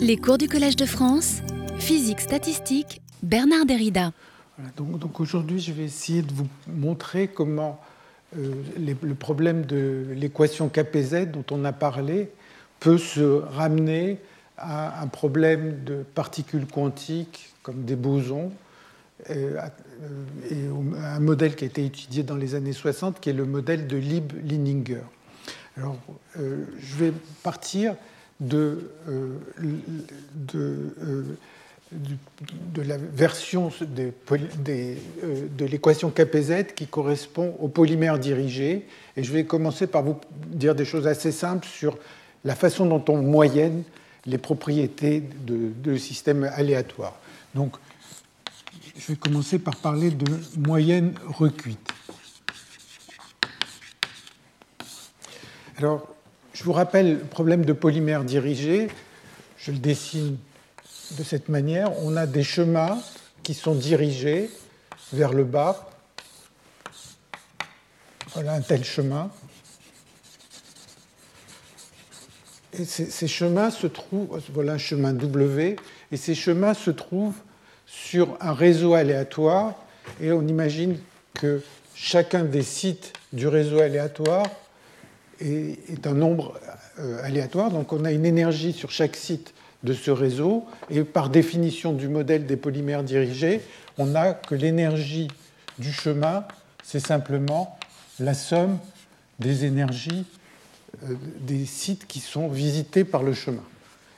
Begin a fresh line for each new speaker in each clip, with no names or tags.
Les cours du Collège de France, physique statistique, Bernard Derrida.
donc, aujourd'hui, je vais essayer de vous montrer comment euh, le problème de l'équation KPZ dont on a parlé peut se ramener à un problème de particules quantiques comme des bosons euh, et un modèle qui a été étudié dans les années 60 qui est le modèle de Lieb-Lininger. Alors, euh, je vais partir de, euh, de, de, la version des, de l'équation KPZ qui correspond au polymère dirigé. Et je vais commencer par vous dire des choses assez simples sur la façon dont on moyenne les propriétés de, de systèmes aléatoires. Donc, je vais commencer par parler de moyenne recuite. Alors, je vous rappelle le problème de polymère dirigé. Je le dessine de cette manière. On a des chemins qui sont dirigés vers le bas. Voilà un tel chemin. Et ces chemins se trouvent, voilà un chemin W, et ces chemins se trouvent sur un réseau aléatoire, et on imagine que chacun des sites du réseau aléatoire est, un nombre euh, aléatoire. Donc on a une énergie sur chaque site de ce réseau, et par définition du modèle des polymères dirigés, on n'a que l'énergie du chemin, c'est simplement la somme des énergies euh, des sites qui sont visités par le chemin.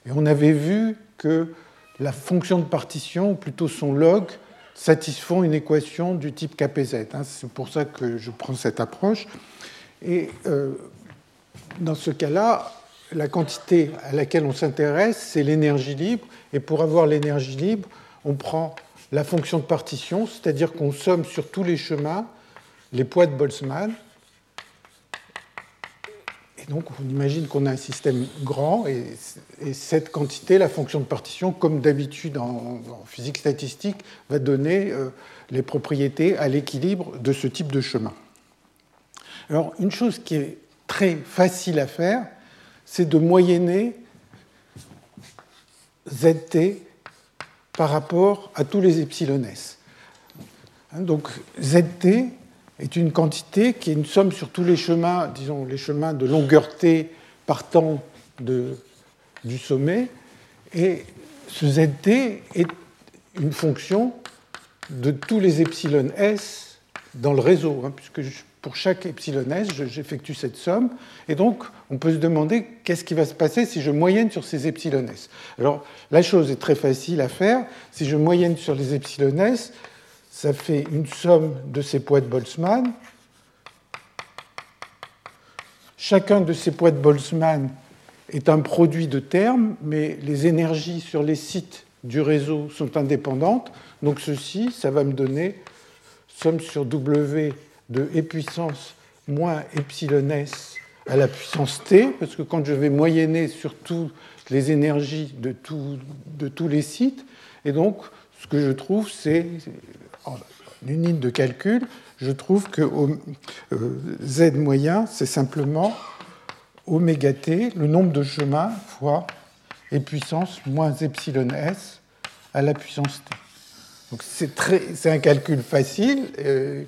Et on avait vu que la fonction de partition, ou plutôt son log, satisfont une équation du type KPZ. Hein. C'est pour ça que je prends cette approche. Et euh, dans ce cas-là, la quantité à laquelle on s'intéresse, c'est l'énergie libre. Et pour avoir l'énergie libre, on prend la fonction de partition, c'est-à-dire qu'on somme sur tous les chemins les poids de Boltzmann. Et donc, on imagine qu'on a un système grand, et, cette quantité, la fonction de partition, comme d'habitude en, physique statistique, va donner euh, les propriétés à l'équilibre de ce type de chemin. Alors, une chose qui est très facile à faire, c'est de moyenner ZT par rapport à tous les epsilon s. Hein, donc ZT est une quantité qui est une somme sur tous les chemins, disons les chemins de longueur T partant du sommet, et ce ZT est une fonction de tous les epsilon s dans le réseau, hein, puisque pour chaque epsilon s, j'effectue cette somme. Et donc, on peut se demander qu'est-ce qui va se passer si je moyenne sur ces epsilon s. Alors, la chose est très facile à faire. Si je moyenne sur les epsilon s, ça fait une somme de ces poids de Boltzmann. Chacun de ces poids de Boltzmann est un produit de termes, mais les énergies sur les sites du réseau sont indépendantes. Donc ceci, ça va me donner somme sur W de e puissance moins epsilon s à la puissance t, parce que quand je vais moyenner sur toutes les énergies de, de tous les sites, et donc ce que je trouve, c'est, en unité de calcul, je trouve que euh, z moyen, c'est simplement oméga t, le nombre de chemins fois e puissance moins epsilon s à la puissance t. C'est un calcul facile. Euh,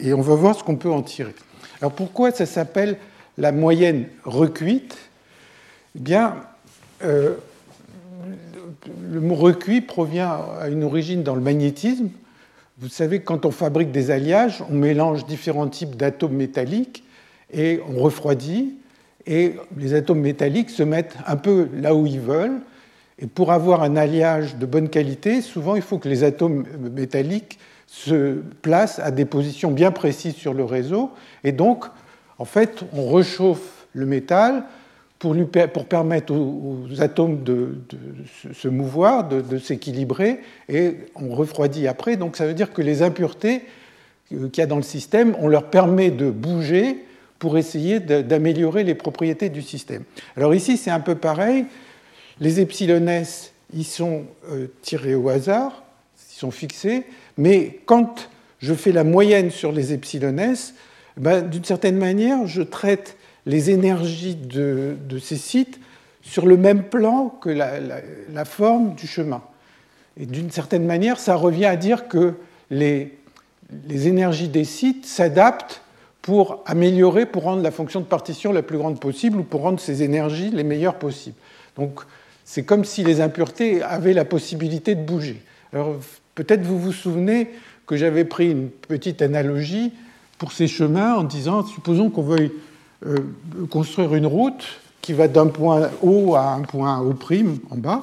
et on va voir ce qu'on peut en tirer. Alors pourquoi ça s'appelle la moyenne recuite? Eh bien, euh, le mot recuit provient à une origine dans le magnétisme. Vous savez quand on fabrique des alliages, on mélange différents types d'atomes métalliques et on refroidit, et les atomes métalliques se mettent un peu là où ils veulent. Et pour avoir un alliage de bonne qualité, souvent il faut que les atomes métalliques se place à des positions bien précises sur le réseau. Et donc, en fait, on réchauffe le métal pour, permettre aux, atomes de, se mouvoir, de, s'équilibrer, et on refroidit après. Donc ça veut dire que les impuretés euh, qu'il y a dans le système, on leur permet de bouger pour essayer d'améliorer les propriétés du système. Alors ici, c'est un peu pareil. Les epsilon ils sont euh, tirés au hasard, ils sont fixés, mais quand je fais la moyenne sur les epsilon ben, d'une certaine manière, je traite les énergies de, ces sites sur le même plan que la, forme du chemin. Et d'une certaine manière, ça revient à dire que les, les énergies des sites s'adaptent pour améliorer, pour rendre la fonction de partition la plus grande possible ou pour rendre ces énergies les meilleures possibles. Donc c'est comme si les impuretés avaient la possibilité de bouger. Alors peut-être vous vous souvenez que j'avais pris une petite analogie pour ces chemins en disant, supposons qu'on veuille euh, construire une route qui va d'un point haut à un point haut prime en bas,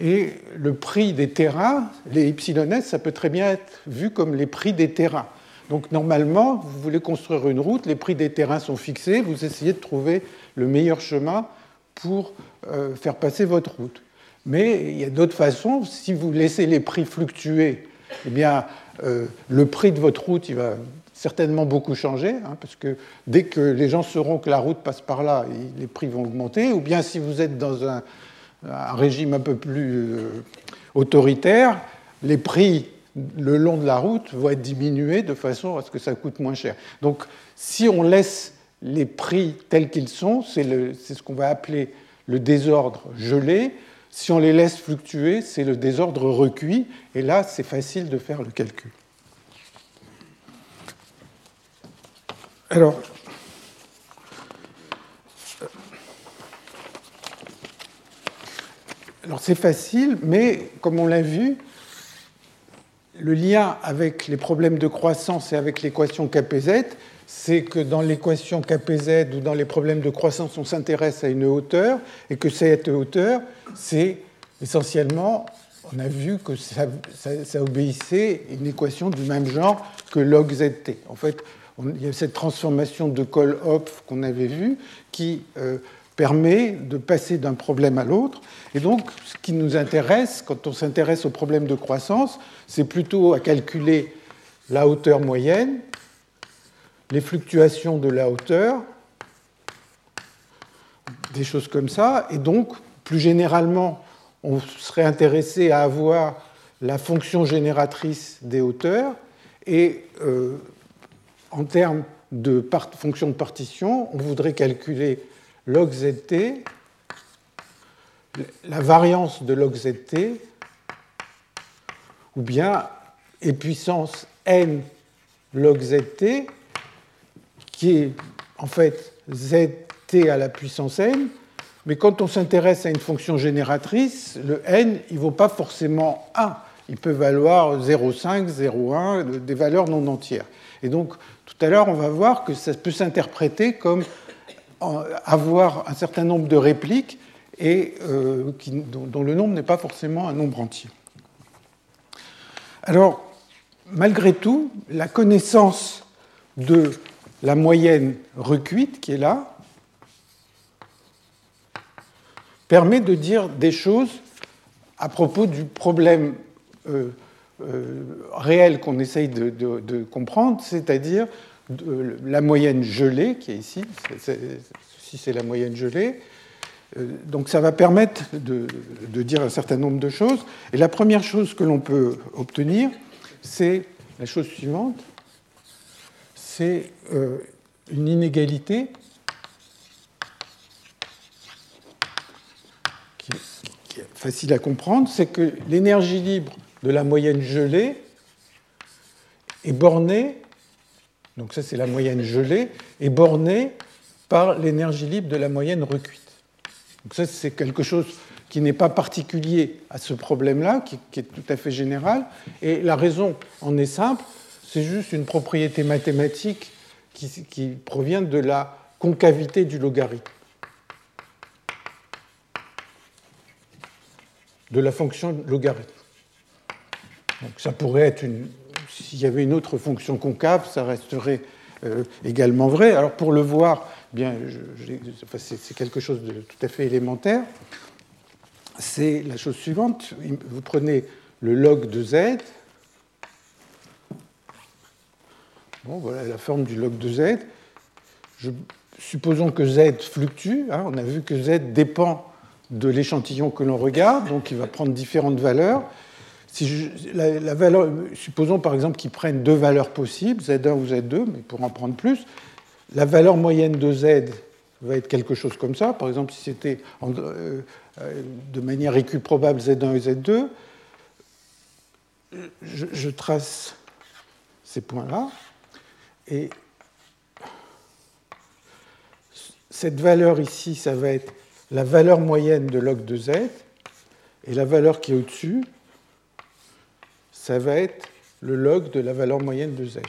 et le prix des terrains, les ypsilon ça peut très bien être vu comme les prix des terrains. Donc normalement, vous voulez construire une route, les prix des terrains sont fixés, vous essayez de trouver le meilleur chemin pour euh, faire passer votre route. Mais il y a d'autres façons. Si vous laissez les prix fluctuer, eh bien, euh, le prix de votre route, va certainement beaucoup changer, hein, parce que dès que les gens sauront que la route passe par là, les prix vont augmenter. Ou bien si vous êtes dans un, régime un peu plus euh, autoritaire, les prix le long de la route vont être diminués de façon à ce que ça coûte moins cher. Donc, si on laisse les prix tels qu'ils sont, c'est ce qu'on va appeler le désordre gelé. Si on les laisse fluctuer, c'est le désordre recuit. Et là, c'est facile de faire le calcul. Alors, alors c'est facile, mais comme on l'a vu, le lien avec les problèmes de croissance et avec l'équation KPZ, c'est que dans l'équation KPZ ou dans les problèmes de croissance, on s'intéresse à une hauteur et que cette hauteur, c'est essentiellement, on a vu que ça, obéissait à une équation du même genre que log ZT. En fait, il y a cette transformation de Kohl-Hopf qu'on avait vue qui euh, permet de passer d'un problème à l'autre. Et donc, ce qui nous intéresse, quand on s'intéresse aux problèmes de croissance, c'est plutôt à calculer la hauteur moyenne les fluctuations de la hauteur, des choses comme ça. Et donc, plus généralement, on serait intéressé à avoir la fonction génératrice des hauteurs. Et euh, en termes de fonction de partition, on voudrait calculer log zt, la variance de log zt, ou bien et puissance n log zt, qui est en fait zt à la puissance n, mais quand on s'intéresse à une fonction génératrice, le n, il ne vaut pas forcément 1. Il peut valoir 0,5, 0,1, des valeurs non entières. Et donc, tout à l'heure, on va voir que ça peut s'interpréter comme avoir un certain nombre de répliques et euh, dont, dont, le nombre n'est pas forcément un nombre entier. Alors, malgré tout, la connaissance de la moyenne recuite qui est là permet de dire des choses à propos du problème euh, euh, réel qu'on essaye de, comprendre, c'est-à-dire la moyenne gelée qui est ici. Si c'est la moyenne gelée. Euh, donc ça va permettre de, dire un certain nombre de choses. Et la première chose que l'on peut obtenir, c'est la chose suivante c'est euh, une inégalité qui, est facile à comprendre, c'est que l'énergie libre de la moyenne gelée est bornée, donc ça c'est la moyenne gelée, est bornée par l'énergie libre de la moyenne recuite. Donc ça c'est quelque chose qui n'est pas particulier à ce problème-là, qui, qui, est tout à fait général. Et la raison en est simple, c'est juste une propriété mathématique qui, provient de la concavité du logarithme. De la fonction logarithme. Donc ça pourrait être une. S'il y avait une autre fonction concave, ça resterait euh, également vrai. Alors pour le voir, c'est quelque chose de tout à fait élémentaire. C'est la chose suivante. Vous prenez le log de z, Bon, voilà la forme du log de z. supposons que z fluctue. Hein. on a vu que z dépend de l'échantillon que l'on regarde, donc il va prendre différentes valeurs. Si la, valeur, supposons par exemple qu'il prenne deux valeurs possibles, z1 ou z2, mais pour en prendre plus. La valeur moyenne de z va être quelque chose comme ça. Par exemple, si c'était euh, euh, de manière équiprobable Z1 et Z2, je, je trace ces points-là. Et cette valeur ici, ça va être la valeur moyenne de log de z, et la valeur qui est au-dessus, ça va être le log de la valeur moyenne de z.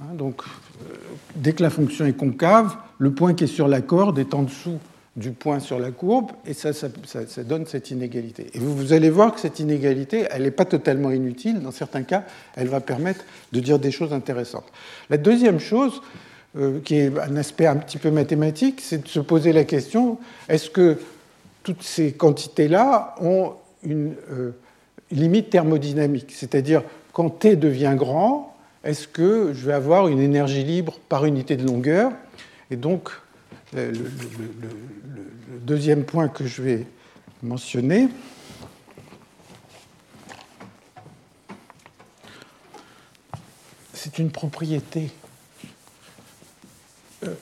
Hein, donc, euh, dès que la fonction est concave, le point qui est sur la corde est en dessous du point sur la courbe, et ça, ça, donne cette inégalité. Et vous, allez voir que cette inégalité, elle n'est pas totalement inutile. Dans certains cas, elle va permettre de dire des choses intéressantes. La deuxième chose, euh, qui est un aspect un petit peu mathématique, c'est de se poser la question, est-ce que toutes ces quantités-là ont une euh, limite thermodynamique? C'est-à-dire, quand t devient grand, est-ce que je vais avoir une énergie libre par unité de longueur? Et donc, le, deuxième point que je vais mentionner, c'est une propriété. Euh,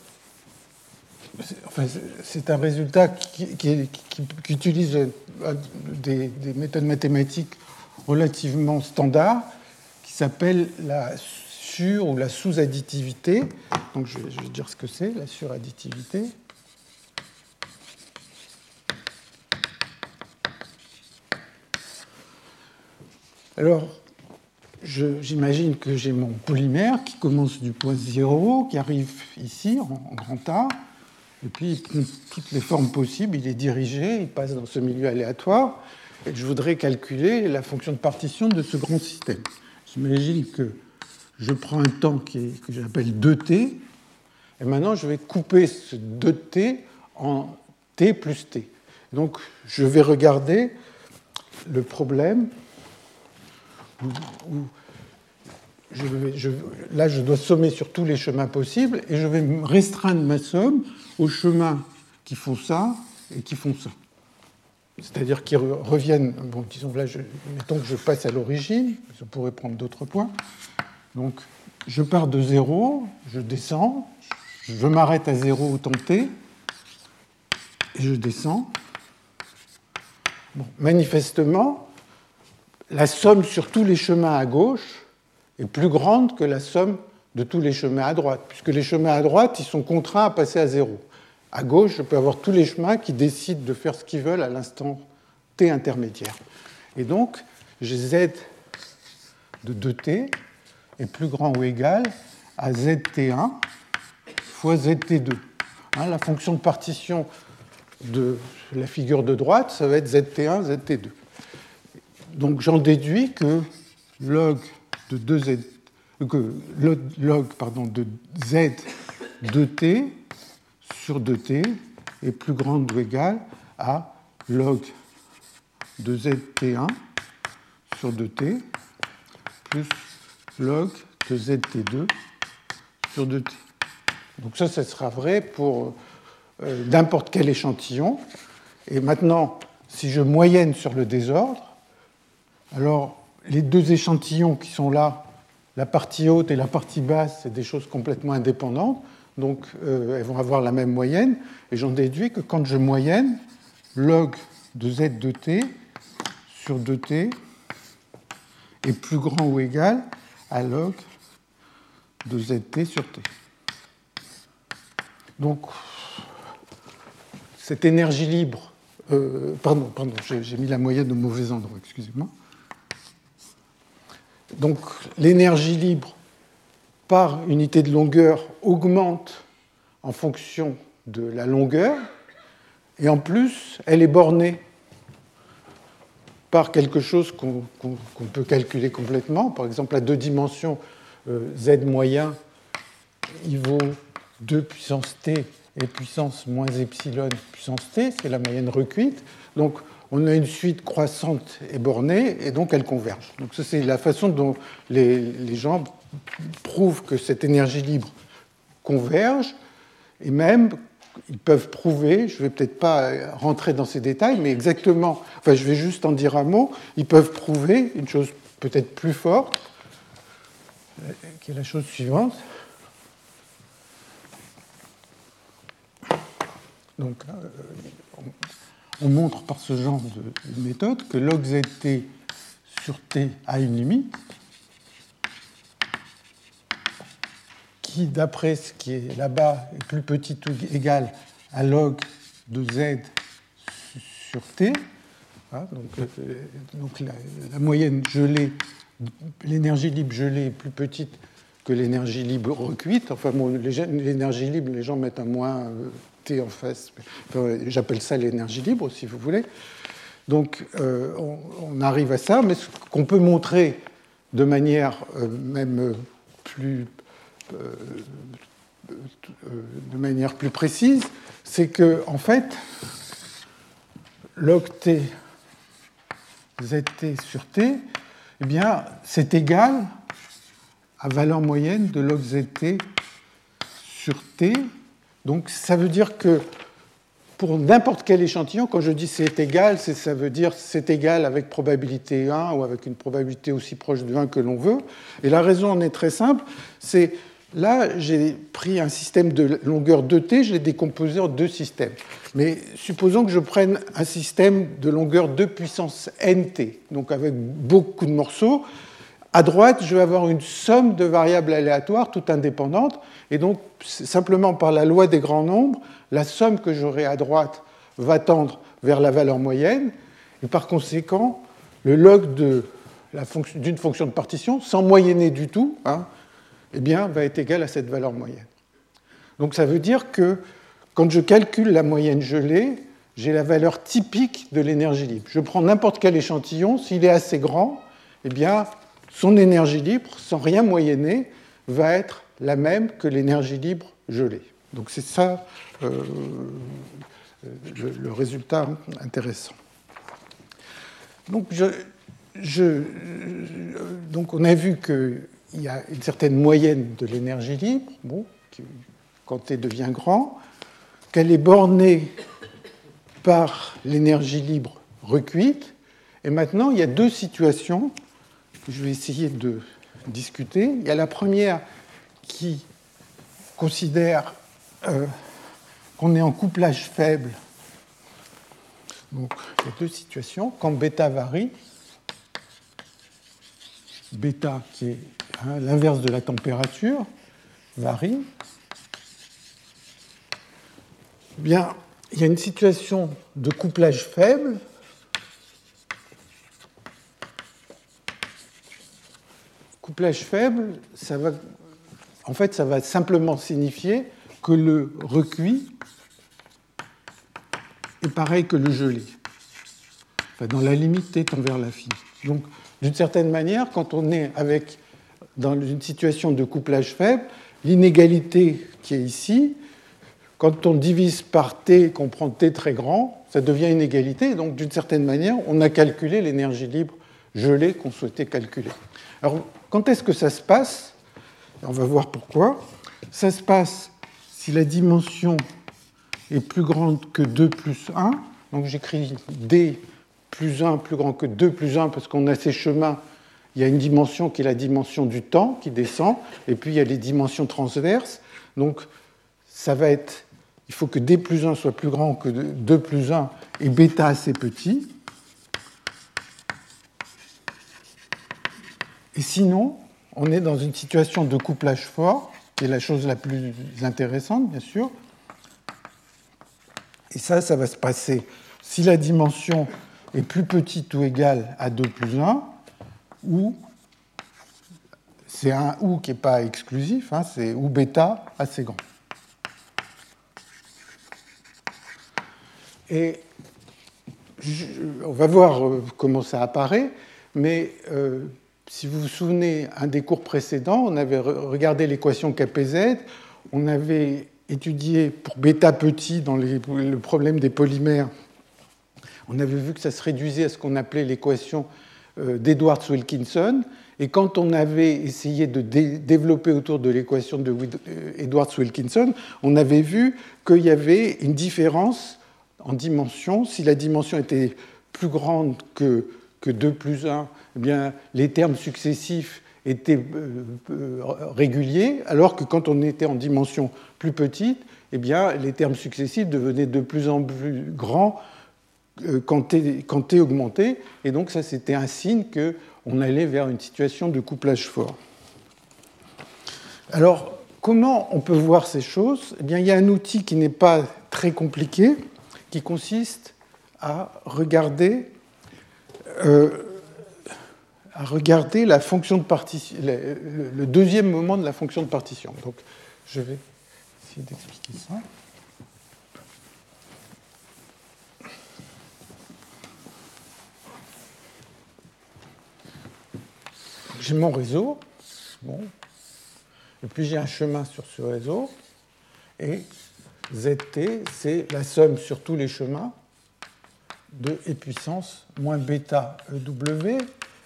enfin, c'est un résultat qui, utilise des, méthodes mathématiques relativement standards qui s'appelle la sur- ou la sous-additivité. Donc je vais, dire ce que c'est, la suradditivité. Alors, j'imagine que j'ai mon polymère qui commence du point 0, qui arrive ici en, grand A, et puis il prend toutes les formes possibles, il est dirigé, il passe dans ce milieu aléatoire, et je voudrais calculer la fonction de partition de ce grand système. J'imagine que je prends un temps que j'appelle 2t, et maintenant je vais couper ce 2t en t plus t. Donc je vais regarder le problème où, là je dois sommer sur tous les chemins possibles et je vais restreindre ma somme aux chemins qui font ça et qui font ça. C'est-à-dire qui reviennent, bon, disons là, mettons que je passe à l'origine, je pourrais prendre d'autres points, donc, je pars de 0, je descends, je m'arrête à 0 au temps t, et je descends. manifestement, la somme sur tous les chemins à gauche est plus grande que la somme de tous les chemins à droite, puisque les chemins à droite, ils sont contraints à passer à 0. À gauche, je peux avoir tous les chemins qui décident de faire ce qu'ils veulent à l'instant t intermédiaire. Et donc, j'ai z de 2t est plus grand ou égal à zt1 fois zt2. Hein, la fonction de partition de la figure de droite, ça va être zt1, zt2. Donc j'en déduis que log de 2z que log pardon, de z de t sur 2t est plus grand ou égal à log de zt1 sur 2t plus log de zt2 sur 2t. Donc ça, ça sera vrai pour euh, n'importe quel échantillon. Et maintenant, si je moyenne sur le désordre, alors les deux échantillons qui sont là, la partie haute et la partie basse, c'est des choses complètement indépendantes. Donc euh, elles vont avoir la même moyenne. Et j'en déduis que quand je moyenne, log de z de t sur 2t est plus grand ou égal à log de zt sur t. Donc, cette énergie libre, euh, pardon, pardon j'ai mis la moyenne au mauvais endroit, excusez-moi. Donc, l'énergie libre par unité de longueur augmente en fonction de la longueur, et en plus, elle est bornée par quelque chose qu'on peut calculer complètement. Par exemple, à deux dimensions, euh, z moyen, il vaut 2 puissance t et puissance moins epsilon puissance t, c'est la moyenne recuite. Donc, on a une suite croissante et bornée, et donc elle converge. Donc, c'est la façon dont les, les gens prouvent que cette énergie libre converge, et même ils peuvent prouver, je ne vais peut-être pas rentrer dans ces détails, mais exactement, enfin je vais juste en dire un mot, ils peuvent prouver une chose peut-être plus forte, qui est la chose suivante. Donc, on montre par ce genre de méthode que log zt sur t a une limite qui, d'après ce qui est là-bas, est plus petit ou égal à log de z sur t. Hein, donc, euh, la, moyenne gelée, l'énergie libre gelée est plus petite que l'énergie libre recuite. Enfin, l'énergie libre, les gens mettent un moins euh, t en face. J'appelle ça l'énergie libre, si vous voulez. Donc, euh, on, arrive à ça, mais ce qu'on peut montrer de manière même plus de manière plus précise, c'est que en fait, log t zt sur t, eh bien, c'est égal à valeur moyenne de log zt sur t. Donc, ça veut dire que pour n'importe quel échantillon, quand je dis c'est égal, ça veut dire c'est égal avec probabilité 1 ou avec une probabilité aussi proche de 1 que l'on veut. Et la raison en est très simple, c'est Là, j'ai pris un système de longueur 2t, je l'ai décomposé en deux systèmes. Mais supposons que je prenne un système de longueur 2 puissance nt, donc avec beaucoup de morceaux. À droite, je vais avoir une somme de variables aléatoires, toutes indépendantes, et donc simplement par la loi des grands nombres, la somme que j'aurai à droite va tendre vers la valeur moyenne, et par conséquent, le log d'une fonction de partition, sans moyenner du tout, hein, eh bien, va être égal à cette valeur moyenne. Donc ça veut dire que quand je calcule la moyenne gelée, j'ai la valeur typique de l'énergie libre. Je prends n'importe quel échantillon, s'il est assez grand, eh bien, son énergie libre, sans rien moyenner, va être la même que l'énergie libre gelée. Donc c'est ça euh, le, résultat intéressant. Donc, donc on a vu que il y a une certaine moyenne de l'énergie libre, bon, quand T devient grand, qu'elle est bornée par l'énergie libre recuite. Et maintenant, il y a deux situations que je vais essayer de discuter. Il y a la première qui considère euh, qu'on est en couplage faible. Donc, il y a deux situations. Quand bêta varie, bêta qui est Hein, l'inverse de la température varie, bien, il y a une situation de couplage faible. Couplage faible, ça va, en fait, ça va simplement signifier que le recuit est pareil que le gelé, dans la limite t envers l'infini. Donc, d'une certaine manière, quand on est avec dans une situation de couplage faible, l'inégalité qui est ici, quand on divise par t, qu'on prend t très grand, ça devient une égalité. Donc, d'une certaine manière, on a calculé l'énergie libre gelée qu'on souhaitait calculer. Alors, quand est-ce que ça se passe? On va voir pourquoi. Ça se passe si la dimension est plus grande que 2 plus 1. Donc, j'écris d plus 1 plus grand que 2 plus 1 parce qu'on a ces chemins il y a une dimension qui est la dimension du temps qui descend, et puis il y a les dimensions transverses. Donc ça va être, il faut que d plus 1 soit plus grand que 2 plus 1 et bêta assez petit. Et sinon, on est dans une situation de couplage fort, qui est la chose la plus intéressante, bien sûr. Et ça, ça va se passer si la dimension est plus petite ou égale à 2 plus 1, ou c'est un ou qui n'est pas exclusif, hein, c'est ou bêta assez grand. Et on va voir euh, comment ça apparaît, mais euh, si vous vous souvenez, un des cours précédents, on avait regardé l'équation KPZ, on avait étudié pour bêta petit dans le problème des polymères, on avait vu que ça se réduisait à ce qu'on appelait l'équation euh, d'Edwards Wilkinson. Et quand on avait essayé de développer autour de l'équation de euh, Edwards Wilkinson, on avait vu qu'il y avait une différence en dimension. Si la dimension était plus grande que, que 2 plus 1, eh bien, les termes successifs étaient euh, réguliers, alors que quand on était en dimension plus petite, eh bien, les termes successifs devenaient de plus en plus grands quand t, quand t augmentait, et donc ça c'était un signe qu'on allait vers une situation de couplage fort. Alors, comment on peut voir ces choses? Eh bien, Il y a un outil qui n'est pas très compliqué, qui consiste à regarder, euh, à regarder la fonction de partition, le, deuxième moment de la fonction de partition. Donc, je vais essayer d'expliquer ça. J'ai mon réseau, bon, et puis j'ai un chemin sur ce réseau, et ZT, c'est la somme sur tous les chemins de E puissance moins bêta EW.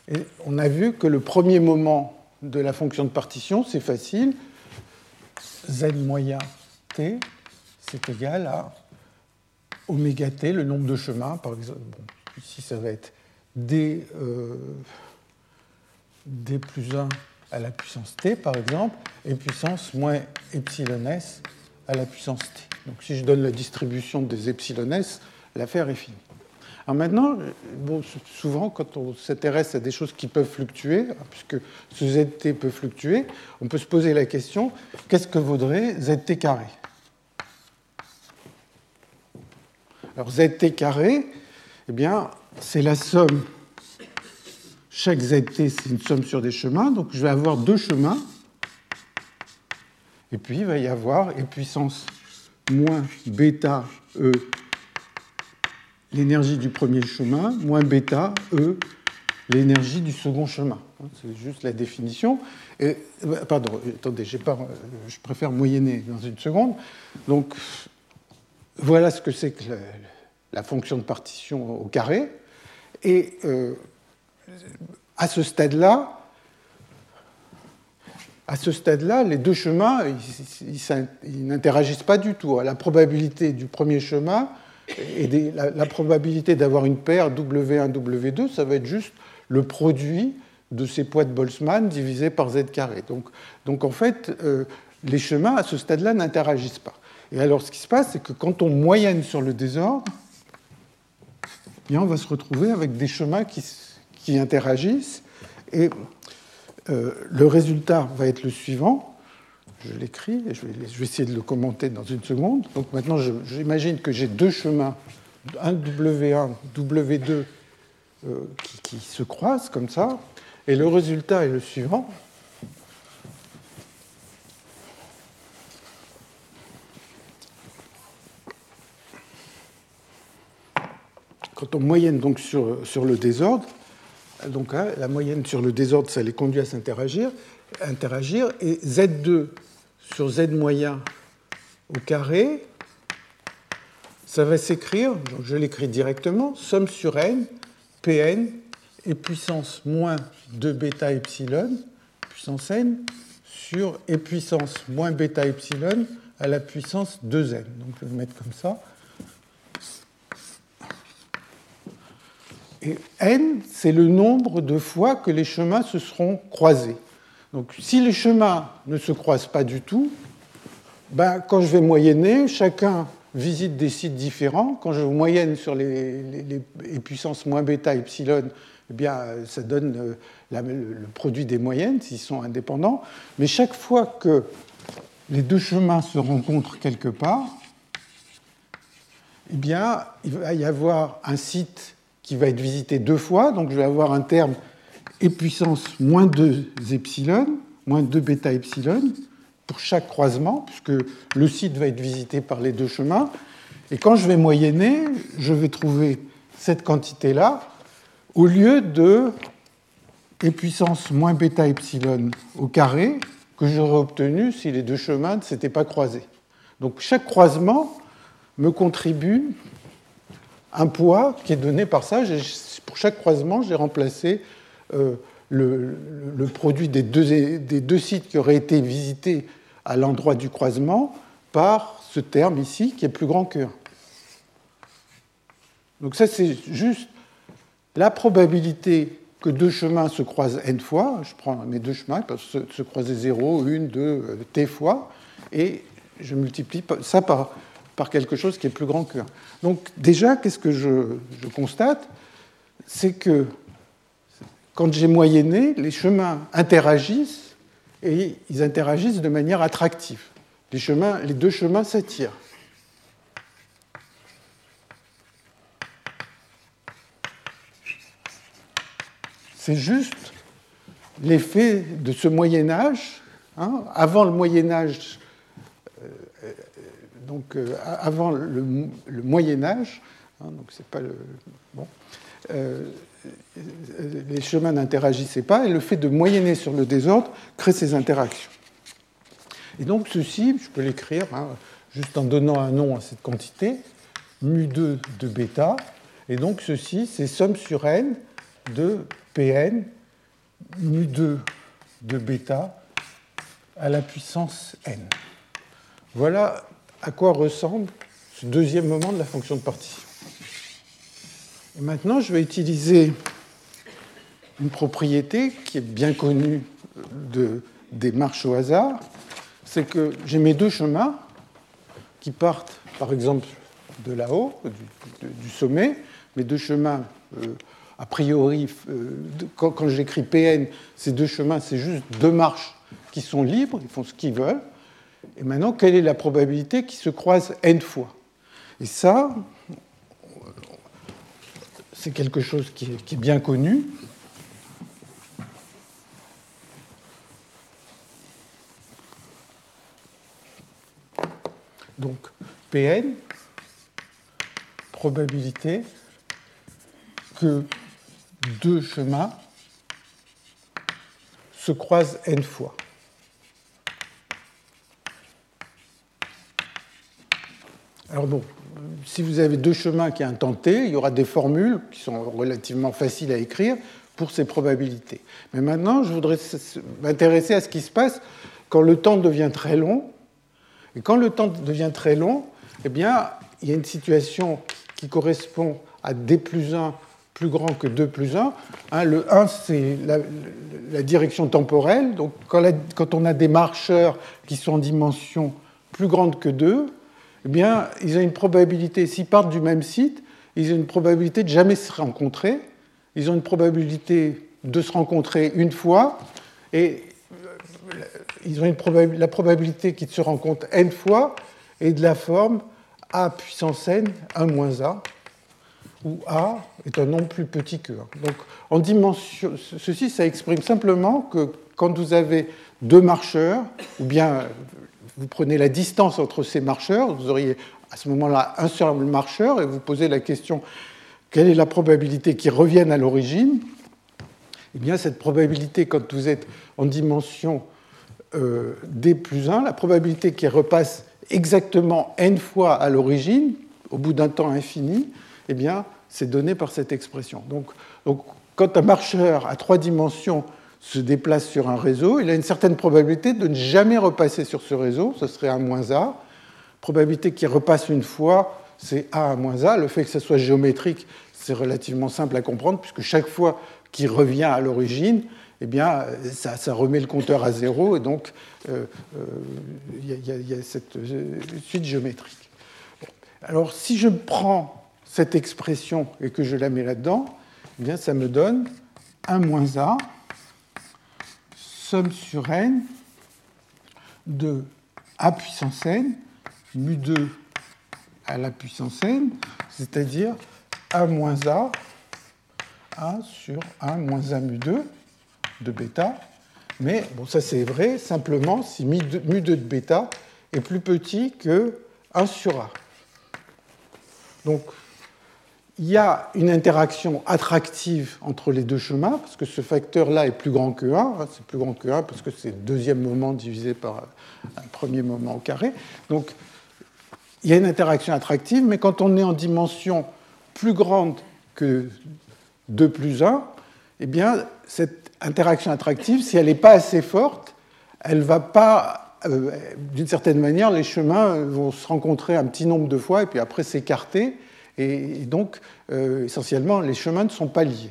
Et on a vu que le premier moment de la fonction de partition, c'est facile. Z moyen T, c'est égal à oméga T, le nombre de chemins. Par exemple, bon, ici, ça va être D, euh, D plus 1 à la puissance t, par exemple, et puissance moins epsilon s à la puissance t. Donc si je donne la distribution des epsilon s, l'affaire est finie. Alors maintenant, souvent, quand on s'intéresse à des choses qui peuvent fluctuer, puisque ce zt peut fluctuer, on peut se poser la question qu'est-ce que vaudrait zt carré? Alors zt carré, eh bien, c'est la somme chaque zt, c'est une somme sur des chemins, donc je vais avoir deux chemins. Et puis, il va y avoir e puissance moins bêta e, l'énergie du premier chemin, moins bêta e, l'énergie du second chemin. C'est juste la définition. Et, bah, pardon, attendez, pas, je préfère moyenner dans une seconde. Donc, voilà ce que c'est que la, la, fonction de partition au carré. Et euh, à ce stade-là, à ce stade-là, les deux chemins, ils, n'interagissent pas du tout. La probabilité du premier chemin et la, probabilité d'avoir une paire W1, W2, ça va être juste le produit de ces poids de Boltzmann divisé par Z carré. Donc, donc en fait, euh, les chemins à ce stade-là n'interagissent pas. Et alors ce qui se passe, c'est que quand on moyenne sur le désordre, eh bien, on va se retrouver avec des chemins qui, qui interagissent. Et euh, le résultat va être le suivant. Je l'écris et je vais, essayer de le commenter dans une seconde. Donc maintenant, j'imagine que j'ai deux chemins, un W1, W2, euh, qui, se croisent comme ça. Et le résultat est le suivant. Quand on moyenne donc sur le désordre, donc hein, la moyenne sur le désordre, ça les conduit à s'interagir, interagir, et Z2 sur Z moyen au carré, ça va s'écrire, je l'écris directement, somme sur n, Pn, et puissance moins 2 bêta epsilon, puissance n, sur et puissance moins bêta epsilon à la puissance 2n. Donc je vais le mettre comme ça. Et n, c'est le nombre de fois que les chemins se seront croisés. Donc si les chemins ne se croisent pas du tout, ben, quand je vais moyenner, chacun visite des sites différents. Quand je moyenne sur les, puissances moins bêta epsilon, eh bien, ça donne euh, le produit des moyennes s'ils sont indépendants. Mais chaque fois que les deux chemins se rencontrent quelque part, eh bien, il va y avoir un site qui va être visité deux fois. Donc je vais avoir un terme et puissance moins 2 epsilon, moins 2 bêta epsilon, pour chaque croisement, puisque le site va être visité par les deux chemins. Et quand je vais moyenner, je vais trouver cette quantité-là au lieu de e puissance moins bêta epsilon au carré que j'aurais obtenu si les deux chemins ne s'étaient pas croisés. Donc chaque croisement me contribue un poids qui est donné par ça. Pour chaque croisement, j'ai remplacé euh, le, produit des deux, des deux, sites qui auraient été visités à l'endroit du croisement par ce terme ici qui est plus grand que 1. Donc ça, c'est juste la probabilité que deux chemins se croisent n fois. Je prends mes deux chemins, ils peuvent se, croiser 0, 1, 2, t fois. Et je multiplie ça par, par quelque chose qui est plus grand que 1. Donc déjà, qu'est-ce que je, constate? C'est que quand j'ai moyenné, les chemins interagissent et ils interagissent de manière attractive. Les, chemins, les deux chemins s'attirent. C'est juste l'effet de ce Moyen Âge. Hein. avant le Moyen Âge, euh, donc euh, avant le, Moyen Âge, hein, donc c'est pas bon, les chemins n'interagissaient pas et le fait de moyenner sur le désordre crée ces interactions. Et donc ceci, je peux l'écrire hein, juste en donnant un nom à cette quantité, mu2 de bêta, et donc ceci, c'est somme sur n de Pn mu2 de bêta à la puissance n. Voilà à quoi ressemble ce deuxième moment de la fonction de partition. Maintenant, je vais utiliser une propriété qui est bien connue de, des marches au hasard, c'est que j'ai mes deux chemins qui partent, par exemple, de là-haut, du, sommet, mes deux chemins euh, a priori, euh, quand, j'écris PN, ces deux chemins, c'est juste deux marches qui sont libres, ils font ce qu'ils veulent. Et maintenant, quelle est la probabilité qu'ils se croisent n fois? Et ça, c'est quelque chose qui est, bien connu. Donc, Pn, probabilité que deux chemins se croisent n fois. Alors bon, si vous avez deux chemins qui ont tenté, il y aura des formules qui sont relativement faciles à écrire pour ces probabilités. Mais maintenant, je voudrais m'intéresser à ce qui se passe quand le temps devient très long. Et quand le temps devient très long, eh bien, il y a une situation qui correspond à d plus 1 plus grand que 2 plus 1. Hein, le 1, c'est la, direction temporelle. Donc, quand, on a des marcheurs qui sont en dimension plus grande que 2, eh bien, ils ont une probabilité, s'ils partent du même site, ils ont une probabilité de jamais se rencontrer. Ils ont une probabilité de se rencontrer une fois. Et euh, ils ont la probabilité qu'ils se rencontrent n fois est de la forme a puissance n, 1 moins a où A est un nombre plus petit que 1. Donc, en dimension, ceci, ça exprime simplement que quand vous avez deux marcheurs, ou bien vous prenez la distance entre ces marcheurs, vous auriez à ce moment-là un seul marcheur, et vous posez la question quelle est la probabilité qu'ils reviennent à l'origine? Eh bien, cette probabilité, quand vous êtes en dimension euh, d plus 1, la probabilité qu'ils repassent exactement n fois à l'origine, au bout d'un temps infini, eh bien, c'est donné par cette expression. Donc, quand un marcheur à trois dimensions se déplace sur un réseau, il a une certaine probabilité de ne jamais repasser sur ce réseau, ce serait A moins A. Probabilité qu'il repasse une fois, c'est A moins A. Le fait que ce soit géométrique, c'est relativement simple à comprendre, puisque chaque fois qu'il revient à l'origine, eh bien, ça, remet le compteur à zéro, et donc euh, euh, il y, a cette euh, suite géométrique. Alors, si je prends cette expression et que je la mets là-dedans, eh bien, ça me donne 1 moins a, somme sur n de a puissance n, mu 2 à la puissance n, c'est-à-dire a moins a, a sur 1 moins a mu 2 de bêta. Mais bon, ça c'est vrai simplement si mu 2 de bêta est plus petit que 1 sur a. Donc il y a une interaction attractive entre les deux chemins, parce que ce facteur-là est plus grand que 1, hein, c'est plus grand que 1 parce que c'est le deuxième moment divisé par un premier moment au carré. Donc il y a une interaction attractive, mais quand on est en dimension plus grande que 2 plus 1, eh bien, cette interaction attractive, si elle n'est pas assez forte, elle va pas, euh, d'une certaine manière, les chemins vont se rencontrer un petit nombre de fois et puis après s'écarter et, donc, euh, essentiellement, les chemins ne sont pas liés.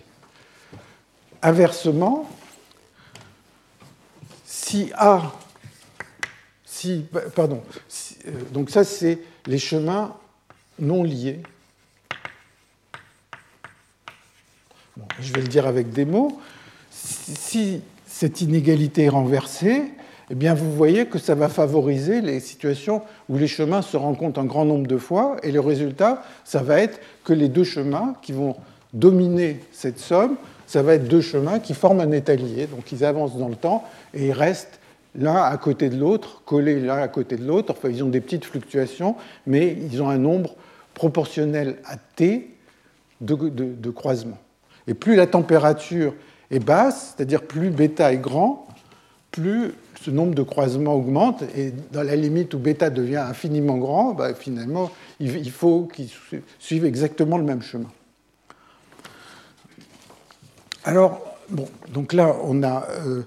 Inversement, si A, si, pardon, donc ça, c'est les chemins non liés. je vais le dire avec des mots. Si cette inégalité est renversée, eh bien, vous voyez que ça va favoriser les situations où les chemins se rencontrent un grand nombre de fois, et le résultat, ça va être que les deux chemins qui vont dominer cette somme, ça va être deux chemins qui forment un étalier. Donc ils avancent dans le temps et ils restent l'un à côté de l'autre, collés l'un à côté de l'autre. Enfin, ils ont des petites fluctuations, mais ils ont un nombre proportionnel à t de, de croisements. Et plus la température est basse, c'est-à-dire plus bêta est grand, plus ce nombre de croisements augmente, et dans la limite où bêta devient infiniment grand, bah, finalement, il faut qu'ils suivent exactement le même chemin. Alors, bon, donc là, on a. Euh,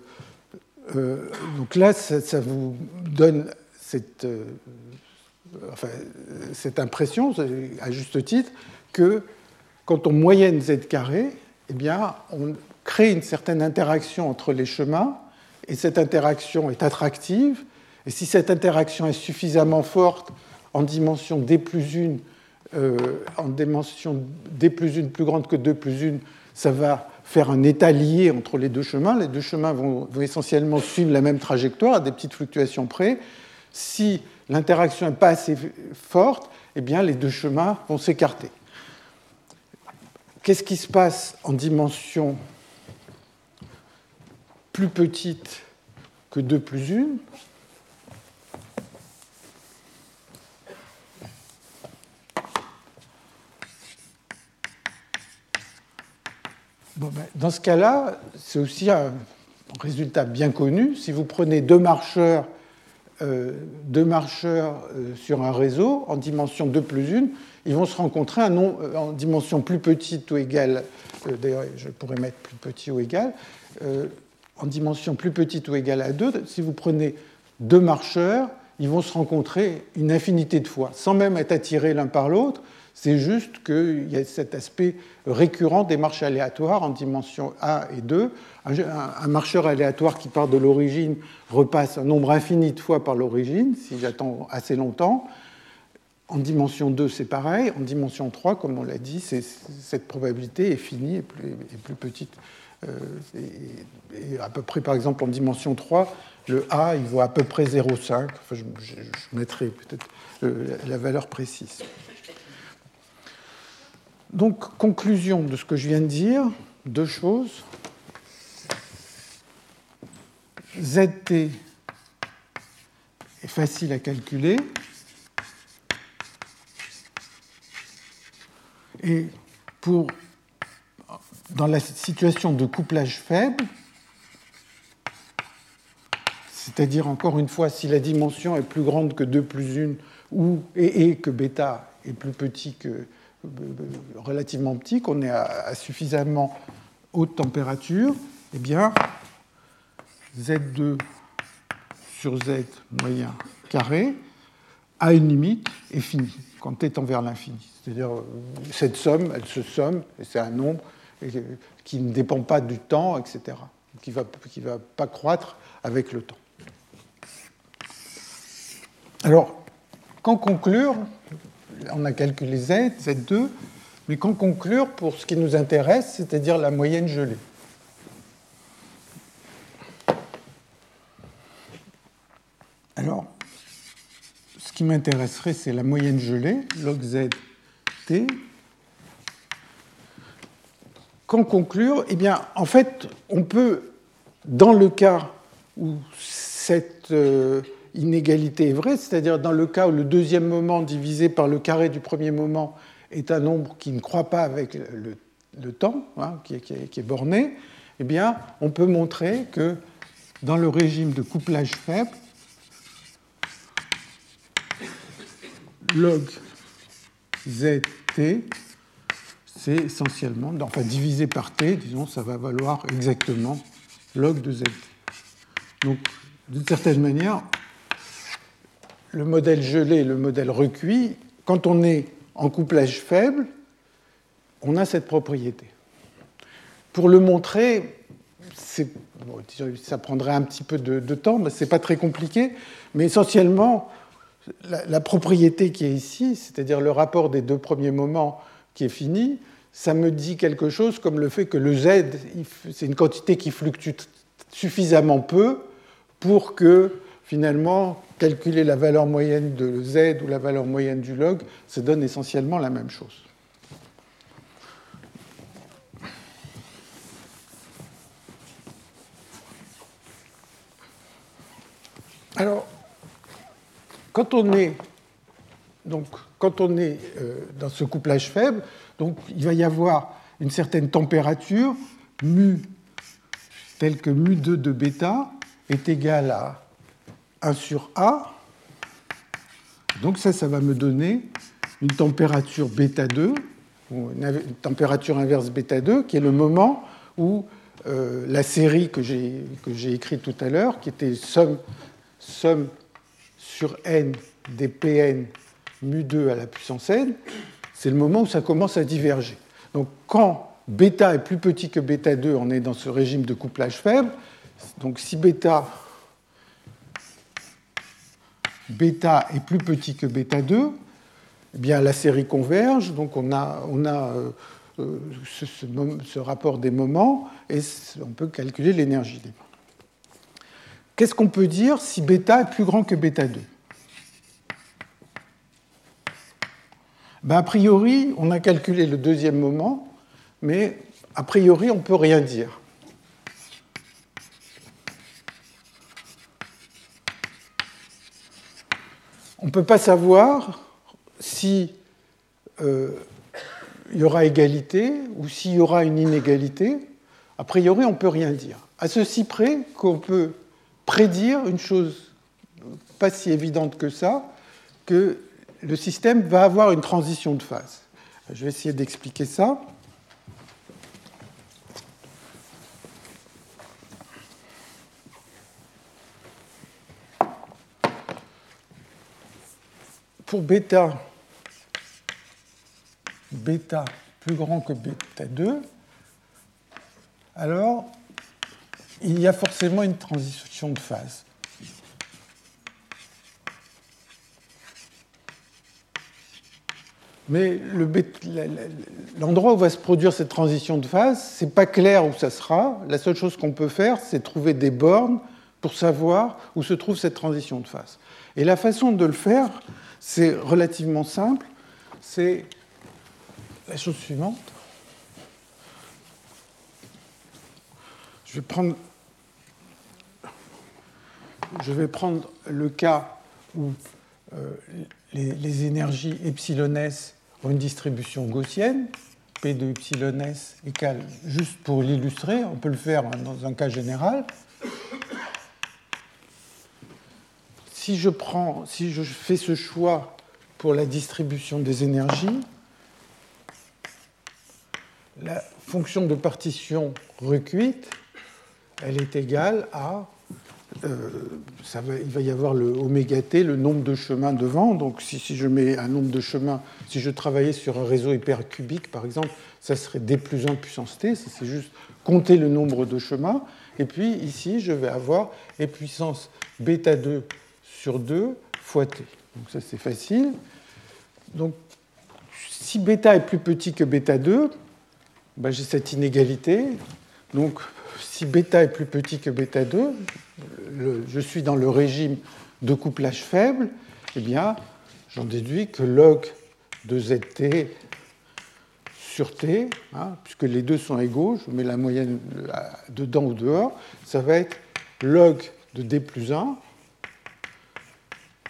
euh, donc là, ça, vous donne cette, euh, enfin, cette impression, à juste titre, que quand on moyenne z carré, eh bien, on crée une certaine interaction entre les chemins, et cette interaction est attractive. Et si cette interaction est suffisamment forte en dimension d plus 1, en dimension d plus 1 plus grande que 2 plus 1, ça va faire un état lié entre les deux chemins. Les deux chemins vont, essentiellement suivre la même trajectoire à des petites fluctuations près. Si l'interaction n'est pas assez forte, eh bien, les deux chemins vont s'écarter. Qu'est-ce qui se passe en dimension plus petite que 2 plus 1 Ben, dans ce cas-là, c'est aussi un résultat bien connu. Si vous prenez deux marcheurs, euh, deux marcheurs euh, sur un réseau en dimension 2 plus 1, ils vont se rencontrer euh, en dimension plus petite ou égale, d'ailleurs je pourrais mettre plus petit ou égal, en dimension plus petite ou égale à 2, si vous prenez deux marcheurs, ils vont se rencontrer une infinité de fois, sans même être attirés l'un par l'autre. C'est juste qu'il y a cet aspect récurrent des marches aléatoires en dimension A et 2. Un marcheur aléatoire qui part de l'origine repasse un nombre infini de fois par l'origine, si j'attends assez longtemps. En dimension 2, c'est pareil. En dimension 3, comme on l'a dit, cette probabilité est finie et plus, plus petite. Euh, et, à peu près, par exemple, en dimension 3, le A, il vaut à peu près 0,5. Enfin, je, je, mettrai peut-être la valeur précise. Donc, conclusion de ce que je viens de dire, deux choses. ZT est facile à calculer. Et pour, dans la situation de couplage faible, c'est-à-dire encore une fois, si la dimension est plus grande que 2 plus 1 ou, et que bêta est plus petit que relativement petit, qu'on est à, suffisamment haute température, eh bien, Z2 sur Z moyen carré a une limite est finie, quand t tend vers l'infini. C'est-à-dire, cette somme, elle se somme, et c'est un nombre qui ne dépend pas du temps, etc., qui ne va, qui va pas croître avec le temps. Alors, qu'en conclure on a calculé Z, Z2, mais qu'en conclure pour ce qui nous intéresse, c'est-à-dire la moyenne gelée. Alors, ce qui m'intéresserait, c'est la moyenne gelée, log Z T. Qu'en conclure Eh bien, en fait, on peut, dans le cas où cette euh, inégalité est vraie, c'est-à-dire dans le cas où le deuxième moment divisé par le carré du premier moment est un nombre qui ne croît pas avec le, temps, hein, qui, est, borné, eh bien, on peut montrer que dans le régime de couplage faible, log zt, c'est essentiellement, enfin divisé par t, disons, ça va valoir exactement log de zt. Donc, d'une certaine manière, le modèle gelé le modèle recuit, quand on est en couplage faible, on a cette propriété. Pour le montrer, ça prendrait un petit peu de, temps, mais ce n'est pas très compliqué. Mais essentiellement, la, propriété qui est ici, c'est-à-dire le rapport des deux premiers moments qui est fini, ça me dit quelque chose comme le fait que le z, c'est une quantité qui fluctue suffisamment peu pour que finalement calculer la valeur moyenne de z ou la valeur moyenne du log, ça donne essentiellement la même chose. Alors, quand on est, donc, quand on est euh, dans ce couplage faible, donc, il va y avoir une certaine température, mu, telle que mu2 de bêta est égal à 1 sur A. Donc ça, ça va me donner une température bêta 2, ou une température inverse bêta 2, qui est le moment où euh, la série que j'ai écrite tout à l'heure, qui était somme, somme sur n des Pn mu2 à la puissance n, c'est le moment où ça commence à diverger. Donc quand bêta est plus petit que bêta 2, on est dans ce régime de couplage faible. Donc si bêta, bêta est plus petit que bêta 2, eh bien la série converge, donc on a, euh, euh, ce, rapport des moments et on peut calculer l'énergie libre. Qu'est-ce qu'on peut dire si bêta est plus grand que bêta 2 ben, A priori, on a calculé le deuxième moment, mais a priori, on ne peut rien dire. On ne peut pas savoir si euh, il y aura égalité ou s'il y aura une inégalité. A priori, on ne peut rien dire. À ceci près qu'on peut prédire une chose pas si évidente que ça, que le système va avoir une transition de phase. Je vais essayer d'expliquer ça. Pour bêta, bêta plus grand que bêta 2, alors il y a forcément une transition de phase. Mais l'endroit où va se produire cette transition de phase, ce n'est pas clair où ça sera. La seule chose qu'on peut faire, c'est trouver des bornes pour savoir où se trouve cette transition de phase. Et la façon de le faire, c'est relativement simple. C'est la chose suivante. Je vais prendre, je vais prendre le cas où euh, les, les, énergies epsilon s ont une distribution gaussienne, P de epsilon s égale, juste pour l'illustrer, on peut le faire dans un cas général. Si je, prends, si je fais ce choix pour la distribution des énergies, la fonction de partition recuite elle est égale à. Euh, ça va, il va y avoir le oméga t, le nombre de chemins devant. Donc, si, je mets un nombre de chemins, si je travaillais sur un réseau hypercubique, par exemple, ça serait d plus 1 puissance t. C'est juste compter le nombre de chemins. Et puis, ici, je vais avoir e puissance bêta 2 sur 2 fois t. Donc, ça, c'est facile. Donc, si bêta est plus petit que bêta 2, ben, j'ai cette inégalité. Donc, si bêta est plus petit que bêta 2, je suis dans le régime de couplage faible, eh bien, j'en déduis que log de zt sur t, hein, puisque les deux sont égaux, je mets la moyenne dedans ou dehors, ça va être log de d plus 1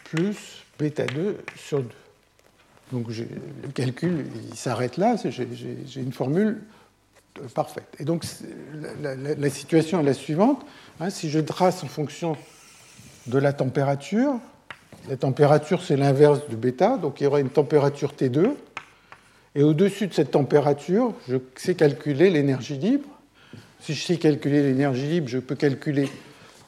plus bêta 2 sur 2. Donc le calcul, s'arrête là, j'ai une formule parfaite. Et donc la, situation est la suivante. Hein, si je trace en fonction de la température, la température c'est l'inverse de bêta, donc il y aura une température T2. Et au-dessus de cette température, je sais calculer l'énergie libre. Si je sais calculer l'énergie libre, je peux calculer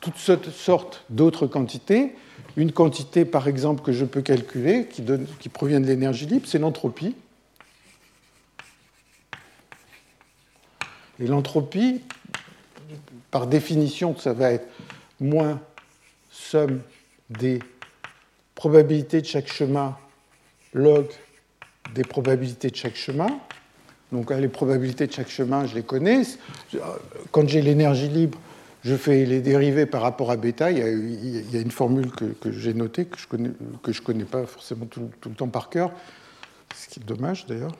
toutes sortes d'autres quantités. Une quantité, par exemple, que je peux calculer, qui provient de l'énergie libre, c'est l'entropie. Et l'entropie, par définition, ça va être moins somme des probabilité de chaque chemin log des probabilités de chaque chemin. Donc les probabilités de chaque chemin, je les connais. Quand j'ai l'énergie libre, je fais les dérivés par rapport à bêta. Il y a, une formule que, j'ai notée, que je ne connais pas forcément tout, le temps par cœur, ce qui est dommage d'ailleurs.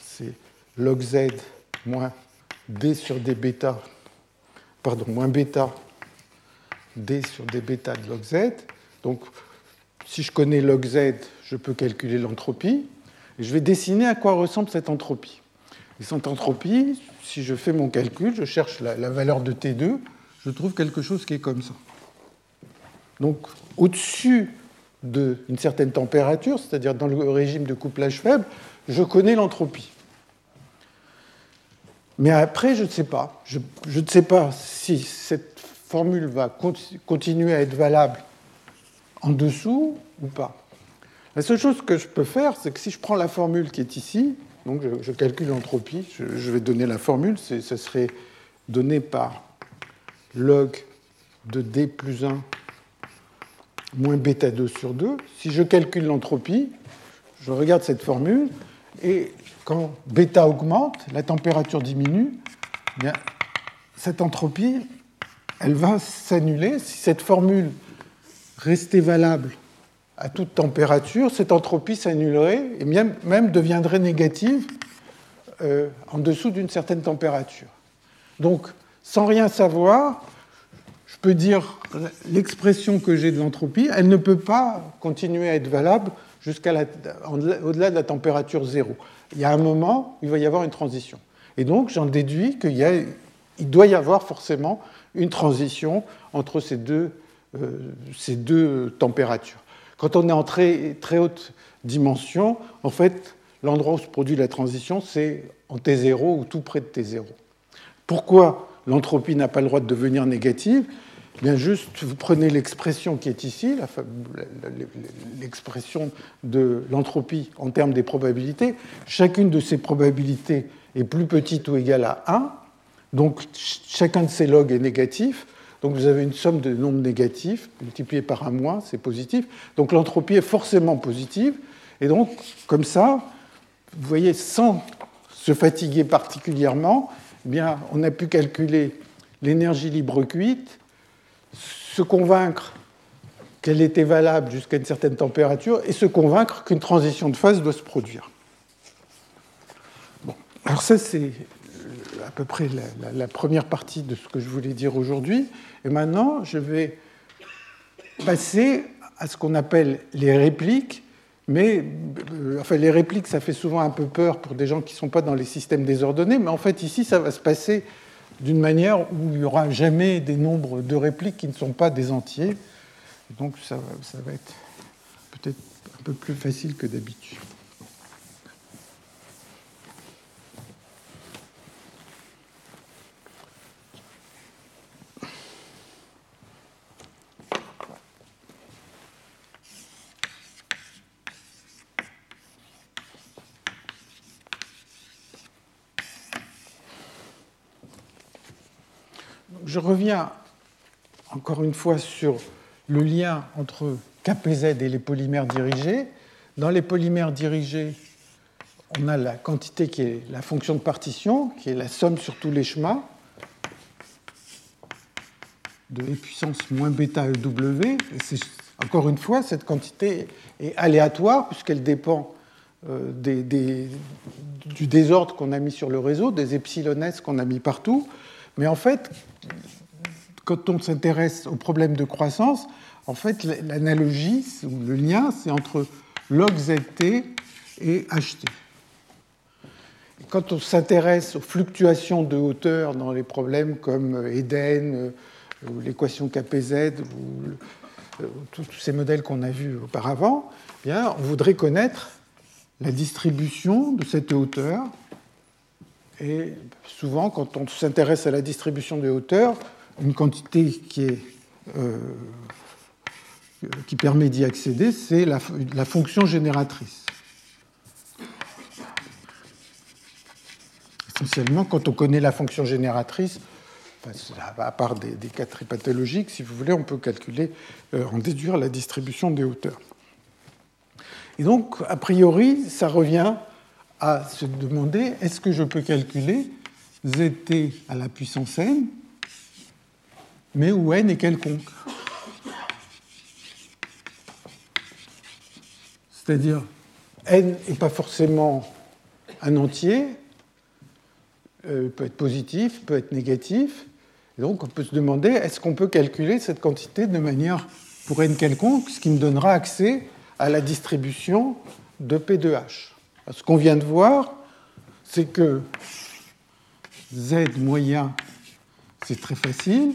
C'est log z moins d sur d bêta, pardon, moins bêta d sur d bêta de log z. Donc si je connais log z, je peux calculer l'entropie. Et je vais dessiner à quoi ressemble cette entropie. Et cette entropie, si je fais mon calcul, je cherche la, valeur de T2, je trouve quelque chose qui est comme ça. Donc, au-dessus d'une certaine température, c'est-à-dire dans le régime de couplage faible, je connais l'entropie. Mais après, je ne sais pas. Je, je, ne sais pas si cette formule va continuer à être valable en dessous ou pas. La seule chose que je peux faire, c'est que si je prends la formule qui est ici, donc je, calcule l'entropie, je, vais donner la formule, ce serait donné par log de d plus 1 moins bêta 2 sur 2. Si je calcule l'entropie, je regarde cette formule, et quand bêta augmente, la température diminue, eh bien, cette entropie, elle va s'annuler. Si cette formule restait valable à toute température, cette entropie s'annulerait et même, deviendrait négative euh, en dessous d'une certaine température. Donc, sans rien savoir, je peux dire l'expression que j'ai de l'entropie, elle ne peut pas continuer à être valable jusqu'à au-delà de la température zéro. Il y a un moment où il va y avoir une transition. Et donc, j'en déduis qu'il il doit y avoir forcément une transition entre ces deux, euh, ces deux températures. Quand on est en très, très haute dimension, en fait, l'endroit où se produit la transition, c'est en T0 ou tout près de T0. Pourquoi l'entropie n'a pas le droit de devenir négative? Bien juste, vous prenez l'expression qui est ici, l'expression de l'entropie en termes des probabilités. Chacune de ces probabilités est plus petite ou égale à 1, donc chacun de ces logs est négatif. Donc vous avez une somme de nombres négatifs multipliée par un moins, c'est positif. Donc l'entropie est forcément positive. Et donc, comme ça, vous voyez, sans se fatiguer particulièrement, eh bien, on a pu calculer l'énergie libre cuite, se convaincre qu'elle était valable jusqu'à une certaine température et se convaincre qu'une transition de phase doit se produire. Bon. Alors ça, c'est à peu près la, première partie de ce que je voulais dire aujourd'hui. Et maintenant, je vais passer à ce qu'on appelle les répliques. Mais euh, enfin, les répliques, ça fait souvent un peu peur pour des gens qui ne sont pas dans les systèmes désordonnés. Mais en fait, ici, ça va se passer d'une manière où il n'y aura jamais des nombres de répliques qui ne sont pas des entiers. Donc ça, va être peut-être un peu plus facile que d'habitude. Je reviens encore une fois sur le lien entre KPZ et les polymères dirigés. Dans les polymères dirigés, on a la quantité qui est la fonction de partition, qui est la somme sur tous les chemins de E puissance moins bêta EW. encore une fois, cette quantité est aléatoire puisqu'elle dépend euh, du désordre qu'on a mis sur le réseau, des epsilon qu'on a mis partout. Mais en fait, quand on s'intéresse au problème de croissance, en fait, l'analogie ou le lien, c'est entre log zt et ht. Quand on s'intéresse aux fluctuations de hauteur dans les problèmes comme Eden, euh, ou l'équation KPZ, ou euh, tous ces modèles qu'on a vus auparavant, eh bien, on voudrait connaître la distribution de cette hauteur et souvent, quand on s'intéresse à la distribution des hauteurs, une quantité qui, euh, permet d'y accéder, c'est la, fonction génératrice. Essentiellement, quand on connaît la fonction génératrice, à part des, cas très pathologiques, si vous voulez, on peut calculer, euh, en déduire la distribution des hauteurs. Et donc, a priori, ça revient à se demander est-ce que je peux calculer zt à la puissance n, mais où n est quelconque? C'est-à-dire, n n'est pas forcément un entier, euh, peut être positif, peut être négatif. Donc, on peut se demander est-ce qu'on peut calculer cette quantité de manière pour n quelconque, ce qui me donnera accès à la distribution de P de H? Ce qu'on vient de voir, c'est que Z moyen, c'est très facile.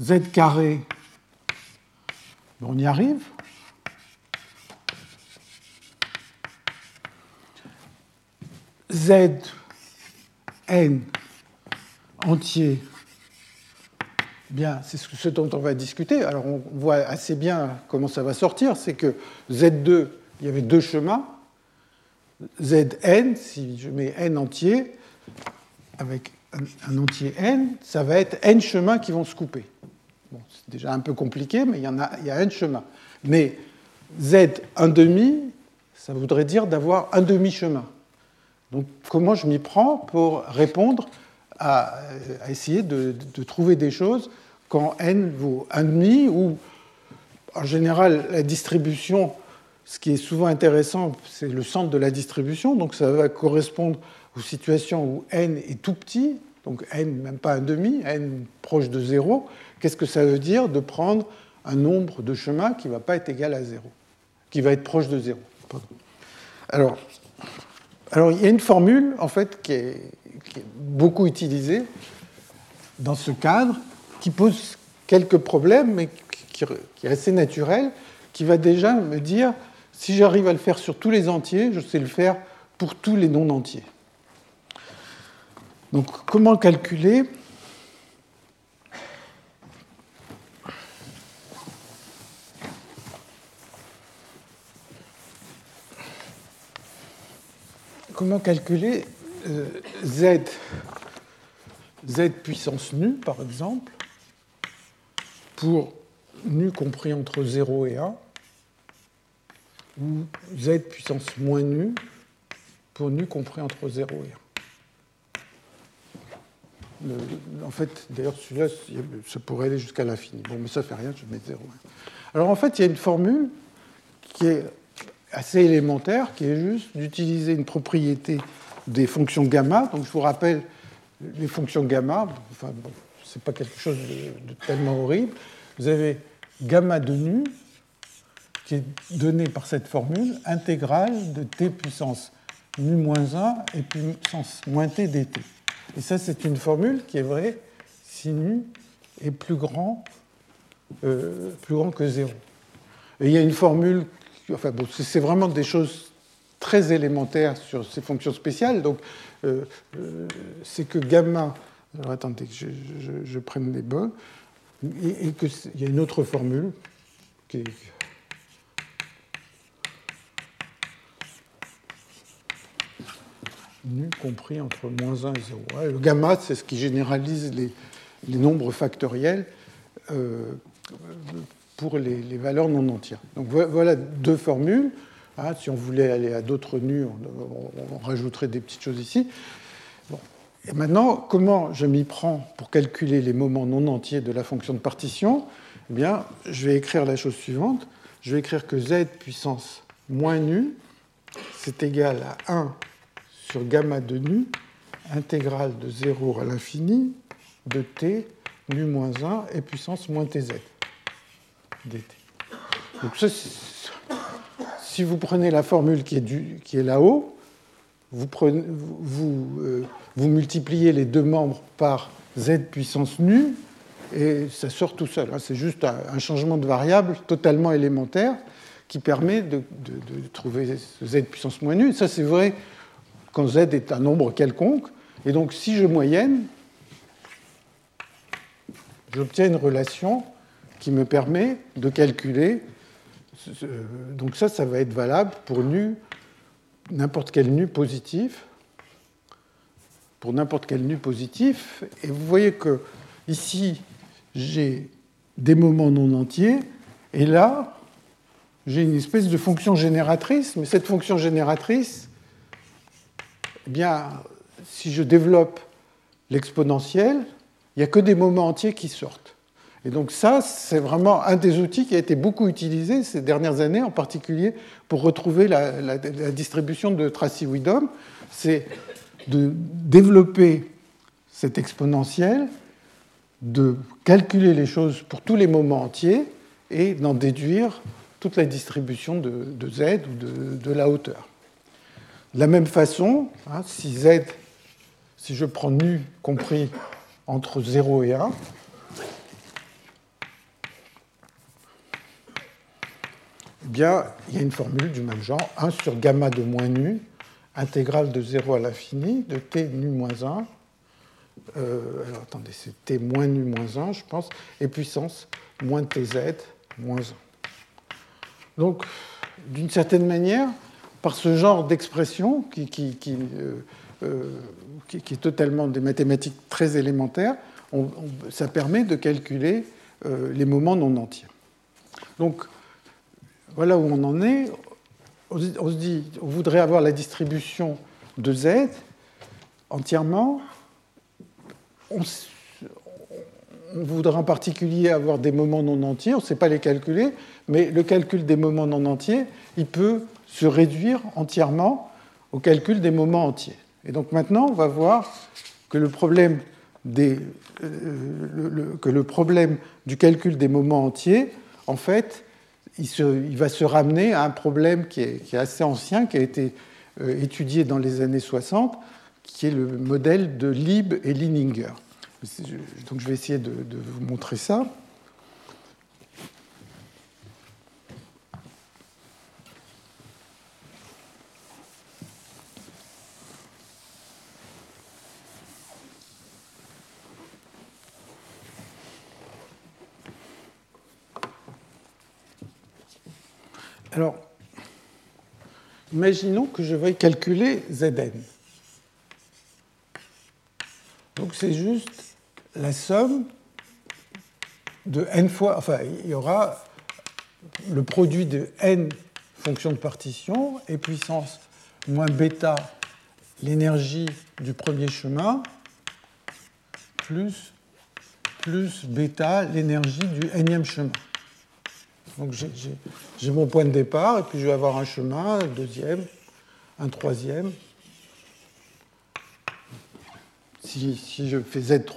Z carré, on y arrive. Z n entier, bien, c'est ce dont on va discuter. Alors on voit assez bien comment ça va sortir, c'est que Z2, il y avait deux chemins. Zn, si je mets n entier, avec un, entier n, ça va être n chemins qui vont se couper. Bon, c'est déjà un peu compliqué, mais il y, a, n chemins. Mais z un demi, ça voudrait dire d'avoir un demi-chemin. Donc comment je m'y prends pour répondre à, essayer de, trouver des choses quand n vaut 1,5 ou en général la distribution, ce qui est souvent intéressant, c'est le centre de la distribution, donc ça va correspondre aux situations où n est tout petit, donc n même pas un demi, n proche de 0. Qu'est-ce que ça veut dire de prendre un nombre de chemins qui ne va pas être égal à 0, qui va être proche de 0 Alors, alors, il y a une formule, en fait, qui est, beaucoup utilisée dans ce cadre, qui pose quelques problèmes, mais qui, est assez naturel, qui va déjà me dire, si j'arrive à le faire sur tous les entiers, je sais le faire pour tous les non entiers. Donc, comment calculer comment calculer euh, z, z puissance nu, par exemple, pour nu compris entre 0 et 1, ou z puissance moins nu pour nu compris entre 0 et 1. en fait, d'ailleurs, celui-là, ça pourrait aller jusqu'à l'infini. Bon, mais ça fait rien, je mets 0. Alors, en fait, il y a une formule qui est assez élémentaire qui est juste d'utiliser une propriété des fonctions gamma. Donc je vous rappelle les fonctions gamma, enfin, bon, ce n'est pas quelque chose de, tellement horrible. Vous avez gamma de nu qui est donné par cette formule intégrale de t puissance nu moins 1 et puissance moins t dt. Et ça, c'est une formule qui est vraie si nu est plus grand, euh, plus grand que 0. Et il y a une formule Enfin, c'est vraiment des choses très élémentaires sur ces fonctions spéciales. Donc, euh, euh, c'est que gamma. Alors, attendez que je, prenne les bonnes. Et, qu'il y a une autre formule qui est. nu compris entre moins 1 et 0. Le gamma, c'est ce qui généralise les, nombres factoriels. Euh, pour les, valeurs non entières. Donc voilà deux formules. Ah, si on voulait aller à d'autres nus, on, rajouterait des petites choses ici. Et maintenant, comment je m'y prends pour calculer les moments non entiers de la fonction de partition? Eh bien, je vais écrire la chose suivante. Je vais écrire que z puissance moins nu, c'est égal à 1 gamma de nu, intégrale de 0 à l'infini, de t, nu moins 1 et puissance moins tz. Donc si vous prenez la formule qui est, est là-haut, vous, euh, vous, multipliez les deux membres par z puissance nu, et ça sort tout seul. Hein. C'est juste un, changement de variable totalement élémentaire qui permet de, trouver z puissance moins nu. ça, c'est vrai quand z est un nombre quelconque. Et donc, si je moyenne, j'obtiens une relation qui me permet de calculer. Donc ça, ça va être valable pour nu, n'importe quel nu positif, pour n'importe quel nu positif. Et vous voyez que ici, j'ai des moments non entiers, et là, j'ai une espèce de fonction génératrice, mais cette fonction génératrice, eh bien, si je développe l'exponentielle, il n'y a que des moments entiers qui sortent. Et donc ça, c'est vraiment un des outils qui a été beaucoup utilisé ces dernières années, en particulier pour retrouver la, distribution de Tracy-Widom. C'est de développer cette exponentielle, de calculer les choses pour tous les moments entiers et d'en déduire toute la distribution de, z ou de, la hauteur. De la même façon, hein, si z, si je prends nu compris entre 0 et 1, eh bien, il y a une formule du même genre, 1 sur gamma de moins nu, intégrale de 0 à l'infini, de t nu moins 1, euh, alors attendez, c'est t moins nu moins 1, je pense, et puissance moins tz moins 1. Donc, d'une certaine manière, par ce genre d'expression euh, euh, qui, est totalement des mathématiques très élémentaires, ça permet de calculer les moments non entiers. Donc, voilà où on en est. On, se dit, on voudrait avoir la distribution de z entièrement. On, voudrait en particulier avoir des moments non entiers, on ne sait pas les calculer, mais le calcul des moments non entiers, il peut se réduire entièrement au calcul des moments entiers. Et donc maintenant, on va voir que le problème, euh, du calcul des moments entiers, en fait, il, va se ramener à un problème qui est, assez ancien, qui a été euh, étudié dans les années 60, qui est le modèle de Lieb et Lininger. Donc je vais essayer de vous montrer ça. Alors, imaginons que je veuille calculer Zn. Donc c'est juste la somme de n fois, enfin il y aura le produit de n fonctions de partition et puissance moins bêta l'énergie du premier chemin plus plus bêta l'énergie du nème chemin. Donc j'ai mon point de départ, et puis je vais avoir un chemin, un deuxième, un troisième, si, je fais Z3.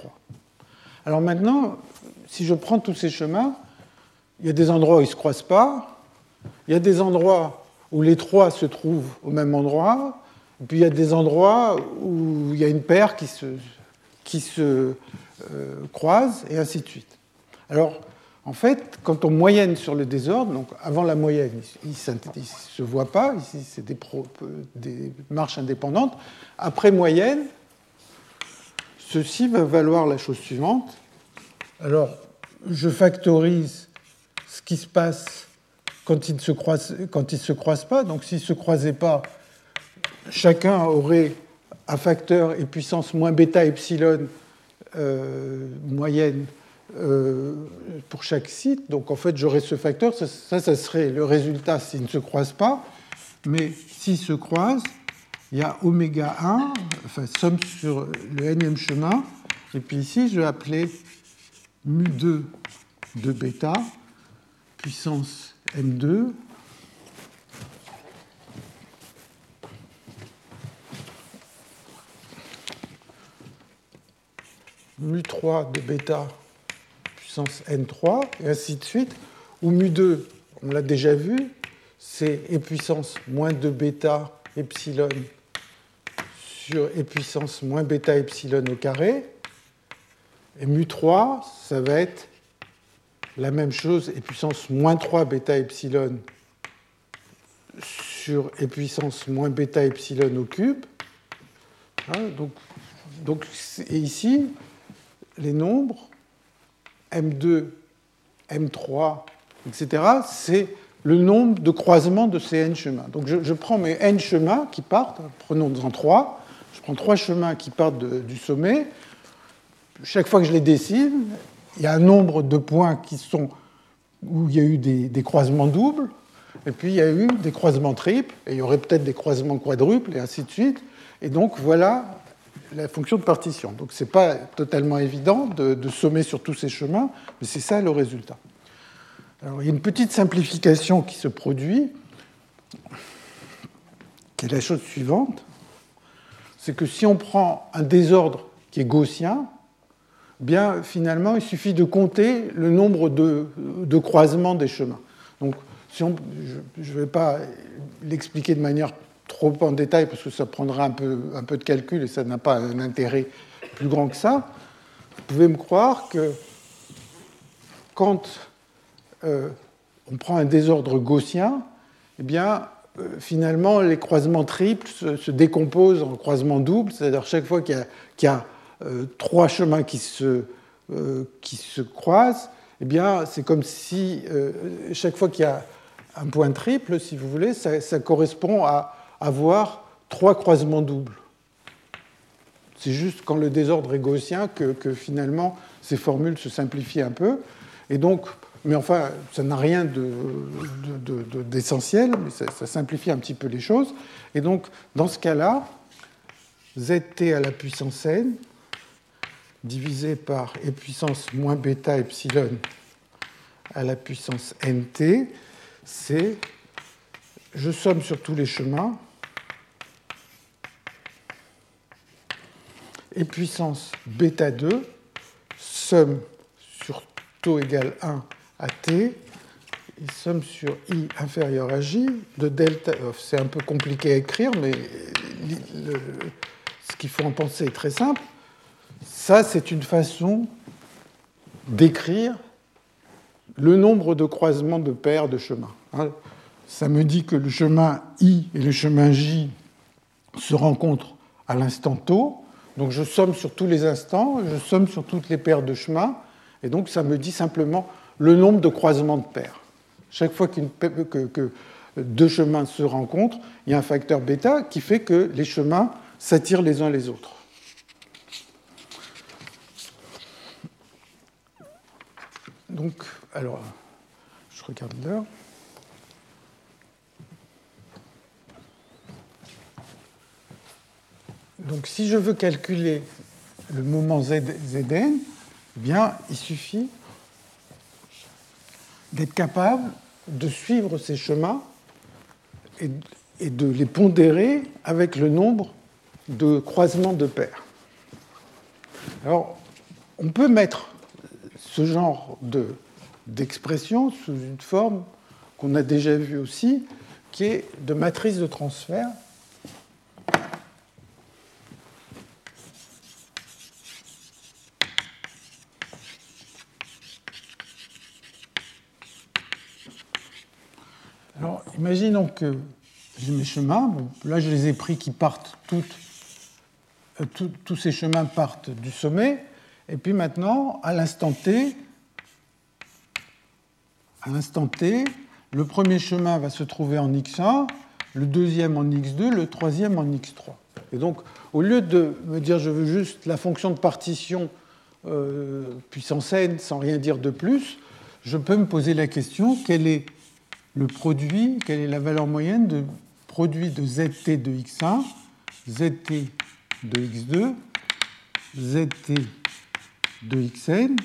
Alors maintenant, si je prends tous ces chemins, il y a des endroits où ils ne se croisent pas, il y a des endroits où les trois se trouvent au même endroit, et puis il y a des endroits où il y a une paire qui se, qui euh, croise, et ainsi de suite. Alors, en fait, quand on moyenne sur le désordre, donc avant la moyenne, il ne se voit pas, ici c'est des, marches indépendantes. Après moyenne, ceci va valoir la chose suivante. Alors, je factorise ce qui se passe quand ils ne se croisent, quand ils se croisent pas. Donc, s'ils ne se croisaient pas, chacun aurait un facteur et puissance moins bêta epsilon euh, moyenne euh, pour chaque site. Donc en fait, j'aurais ce facteur. Ça, ça, serait le résultat s'ils ne se croisent pas. Mais s'ils se croisent, il y a oméga 1, enfin somme sur le nème chemin. Et puis ici, je vais appeler mu2 de bêta, puissance m2, mu3 de bêta puissance n3, et ainsi de suite, où mu2, on l'a déjà vu, c'est e puissance moins 2 bêta epsilon sur e puissance moins bêta epsilon au carré. Et mu3, ça va être la même chose, e puissance moins 3 bêta epsilon sur e puissance moins bêta epsilon au cube. Hein, donc, donc, et ici, les nombres, M2, M3, etc., c'est le nombre de croisements de ces n chemins. Donc je, prends mes n chemins qui partent, prenons-en trois, je prends trois chemins qui partent du sommet. Chaque fois que je les dessine, il y a un nombre de points qui sont, où il y a eu des, croisements doubles. et puis il y a eu des croisements triples, et il y aurait peut-être des croisements quadruples, et ainsi de suite. Et donc voilà la fonction de partition. Donc ce n'est pas totalement évident de, sommer sur tous ces chemins, mais c'est ça le résultat. Alors il y a une petite simplification qui se produit, qui est la chose suivante, c'est que si on prend un désordre qui est gaussien, bien finalement il suffit de compter le nombre de, croisements des chemins. Donc je ne vais pas l'expliquer de manière trop en détail parce que ça prendra un peu, un peu de calcul et ça n'a pas un intérêt plus grand que ça. Vous pouvez me croire que quand euh, on prend un désordre gaussien, eh bien, euh, finalement, les croisements triples se, décomposent en croisements doubles, c'est-à-dire chaque fois qu'il y a, euh, trois chemins qui se, qui se croisent, eh bien, c'est comme si chaque fois qu'il y a un point triple, si vous voulez, ça, ça correspond à avoir trois croisements doubles. C'est juste quand le désordre est gaussien que, finalement ces formules se simplifient un peu. Et donc, mais enfin, ça n'a rien d'essentiel, mais ça, ça, simplifie un petit peu les choses. Et donc, dans ce cas-là, zt à la puissance n divisé par e puissance moins bêta epsilon à la puissance nt, c'est je somme sur tous les chemins et puissance bêta 2, somme sur taux égal 1 à t, et somme sur i inférieur à j de delta. C'est un peu compliqué à écrire, mais ce qu'il faut en penser est très simple. Ça, c'est une façon d'écrire le nombre de croisements de paires de chemins. Hein. Ça me dit que le chemin i et le chemin j se rencontrent à l'instant taux. Donc je somme sur tous les instants, je somme sur toutes les paires de chemins, et donc ça me dit simplement le nombre de croisements de paires. Chaque fois que, que, deux chemins se rencontrent, il y a un facteur bêta qui fait que les chemins s'attirent les uns les autres. Donc, alors, je regarde l'heure. Donc si je veux calculer le moment zn, eh bien, il suffit d'être capable de suivre ces chemins et, de les pondérer avec le nombre de croisements de paires. Alors, on peut mettre ce genre d'expression sous une forme qu'on a déjà vue aussi, qui est de matrice de transfert Imaginons que j'ai mes chemins, là je les ai pris qui partent toutes, euh, tous ces chemins partent du sommet, et puis maintenant, à l'instant t, à l'instant t, le premier chemin va se trouver en x1, le deuxième en x2, le troisième en x3. Et donc, au lieu de me dire je veux juste la fonction de partition euh, puissance n sans rien dire de plus, je peux me poser la question quelle est le produit, quelle est la valeur moyenne de produit de ZT de X1, ZT de X2, ZT de Xn,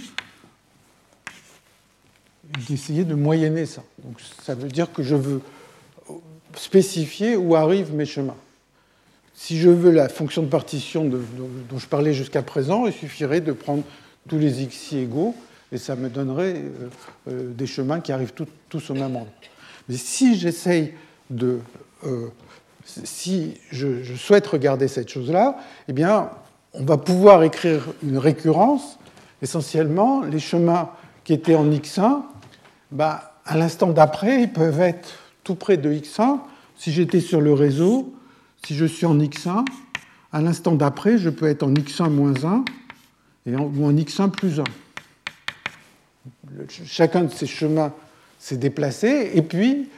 d'essayer de moyenner ça. Donc ça veut dire que je veux spécifier où arrivent mes chemins. Si je veux la fonction de partition dont je parlais jusqu'à présent, il suffirait de prendre tous les xi égaux et ça me donnerait euh, euh, des chemins qui arrivent tous au même endroit. Mais si j'essaye de. Euh, si je, souhaite regarder cette chose-là, eh bien, on va pouvoir écrire une récurrence. Essentiellement, les chemins qui étaient en x1, bah, à l'instant d'après, ils peuvent être tout près de x1. Si j'étais sur le réseau, si je suis en x1, à l'instant d'après, je peux être en x1 moins 1 et ou en x1 plus 1. chacun de ces chemins s'est déplacé. Et puis,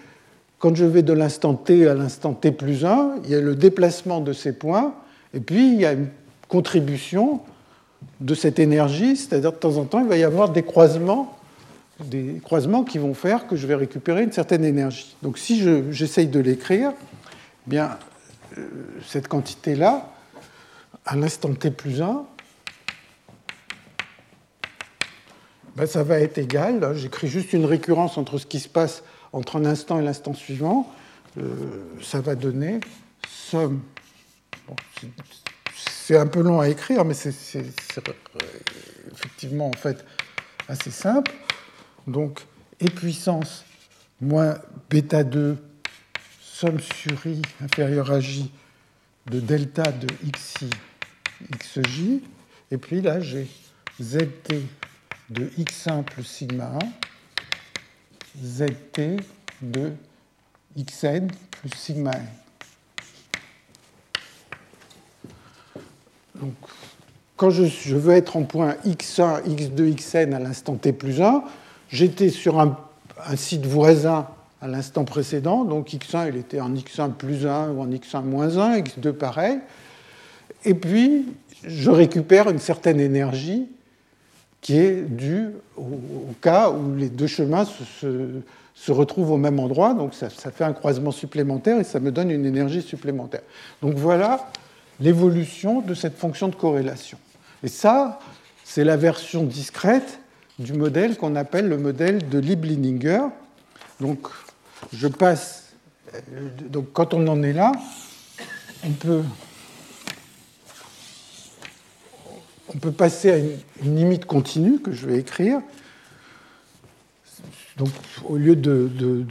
quand je vais de l'instant t à l'instant t plus 1, il y a le déplacement de ces points, et puis il y a une contribution de cette énergie, c'est-à-dire de temps en temps, il va y avoir des croisements des croisements qui vont faire que je vais récupérer une certaine énergie. Donc si j'essaye de l'écrire, eh bien euh, cette quantité-là, à l'instant t plus 1, ben, ça va être égal. J'écris juste une récurrence entre ce qui se passe entre un instant et l'instant suivant. Euh, ça va donner somme. c'est un peu long à écrire, mais c'est effectivement en fait assez simple. Donc, et puissance moins bêta 2 somme sur i inférieure à j de delta de xi xj. Et puis là, j'ai zt de x1 plus sigma 1, zt de xn plus sigma n. Donc, quand je, veux être en point x1, x2, xn à l'instant t plus 1, j'étais sur un, site voisin à l'instant précédent, donc x1 il était en x1 plus 1 ou en x1 moins 1, x2 pareil, et puis je récupère une certaine énergie qui est due au, cas où les deux chemins se, retrouvent au même endroit, donc ça, fait un croisement supplémentaire et ça me donne une énergie supplémentaire. Donc voilà l'évolution de cette fonction de corrélation. Et ça, c'est la version discrète du modèle qu'on appelle le modèle de Liebling. Donc, je passe. Euh, donc, quand on en est là, on peut, on peut passer à une limite continue que je vais écrire donc, au lieu de,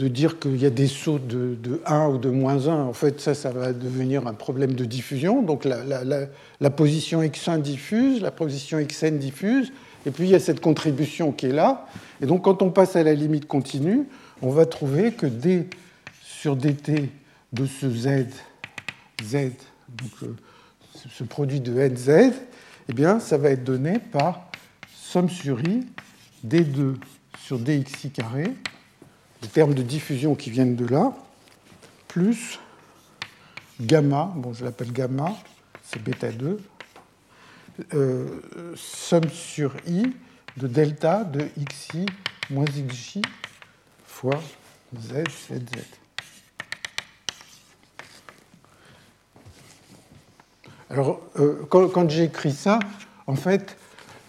dire qu'il y a des sauts de, 1 ou de moins 1, en fait, ça, ça va devenir un problème de diffusion. Donc, la, position x1 diffuse, la position xn diffuse, et puis il y a cette contribution qui est là. Et donc, quand on passe à la limite continue, on va trouver que d sur dt de ce z, z, donc euh, ce produit de nz, eh bien, ça va être donné par somme sur i d2 sur dxi carré, les termes de diffusion qui viennent de là, plus gamma, bon je l'appelle gamma, c'est bêta 2, euh, somme sur i de delta de xi moins xj fois z, z, z. Alors, euh, quand, quand j'ai écrit ça, en fait,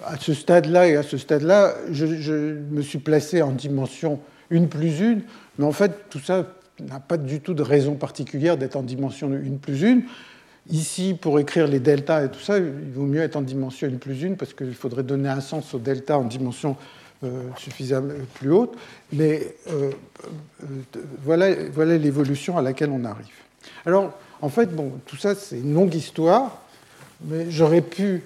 à ce stade-là et à ce stade-là, je, me suis placé en dimension 1 plus 1, mais en fait, tout ça n'a pas du tout de raison particulière d'être en dimension 1 plus 1. Ici, pour écrire les deltas et tout ça, il vaut mieux être en dimension 1 plus 1 parce qu'il faudrait donner un sens au delta en dimension euh, suffisamment plus haute. Mais euh, voilà, voilà l'évolution à laquelle on arrive. Alors, en fait, bon, tout ça, c'est une longue histoire, mais j'aurais pu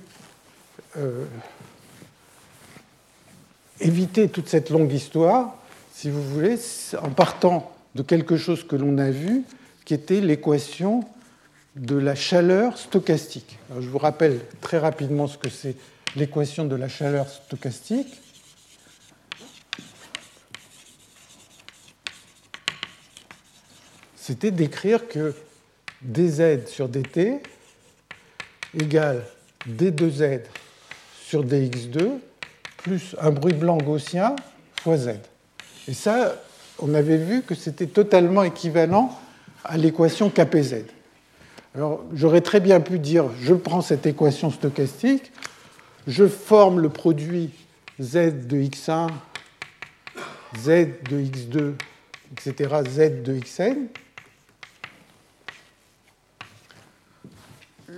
éviter toute cette longue histoire, si vous voulez, en partant de quelque chose que l'on a vu, qui était l'équation de la chaleur stochastique. je vous rappelle très rapidement ce que c'est l'équation de la chaleur stochastique. C'était d'écrire que dz sur dt égale d2z sur dx2 plus un bruit blanc gaussien fois z. Et ça, on avait vu que c'était totalement équivalent à l'équation KPZ. Alors, j'aurais très bien pu dire, je prends cette équation stochastique, je forme le produit z de x1, z de x2, etc., z de xn,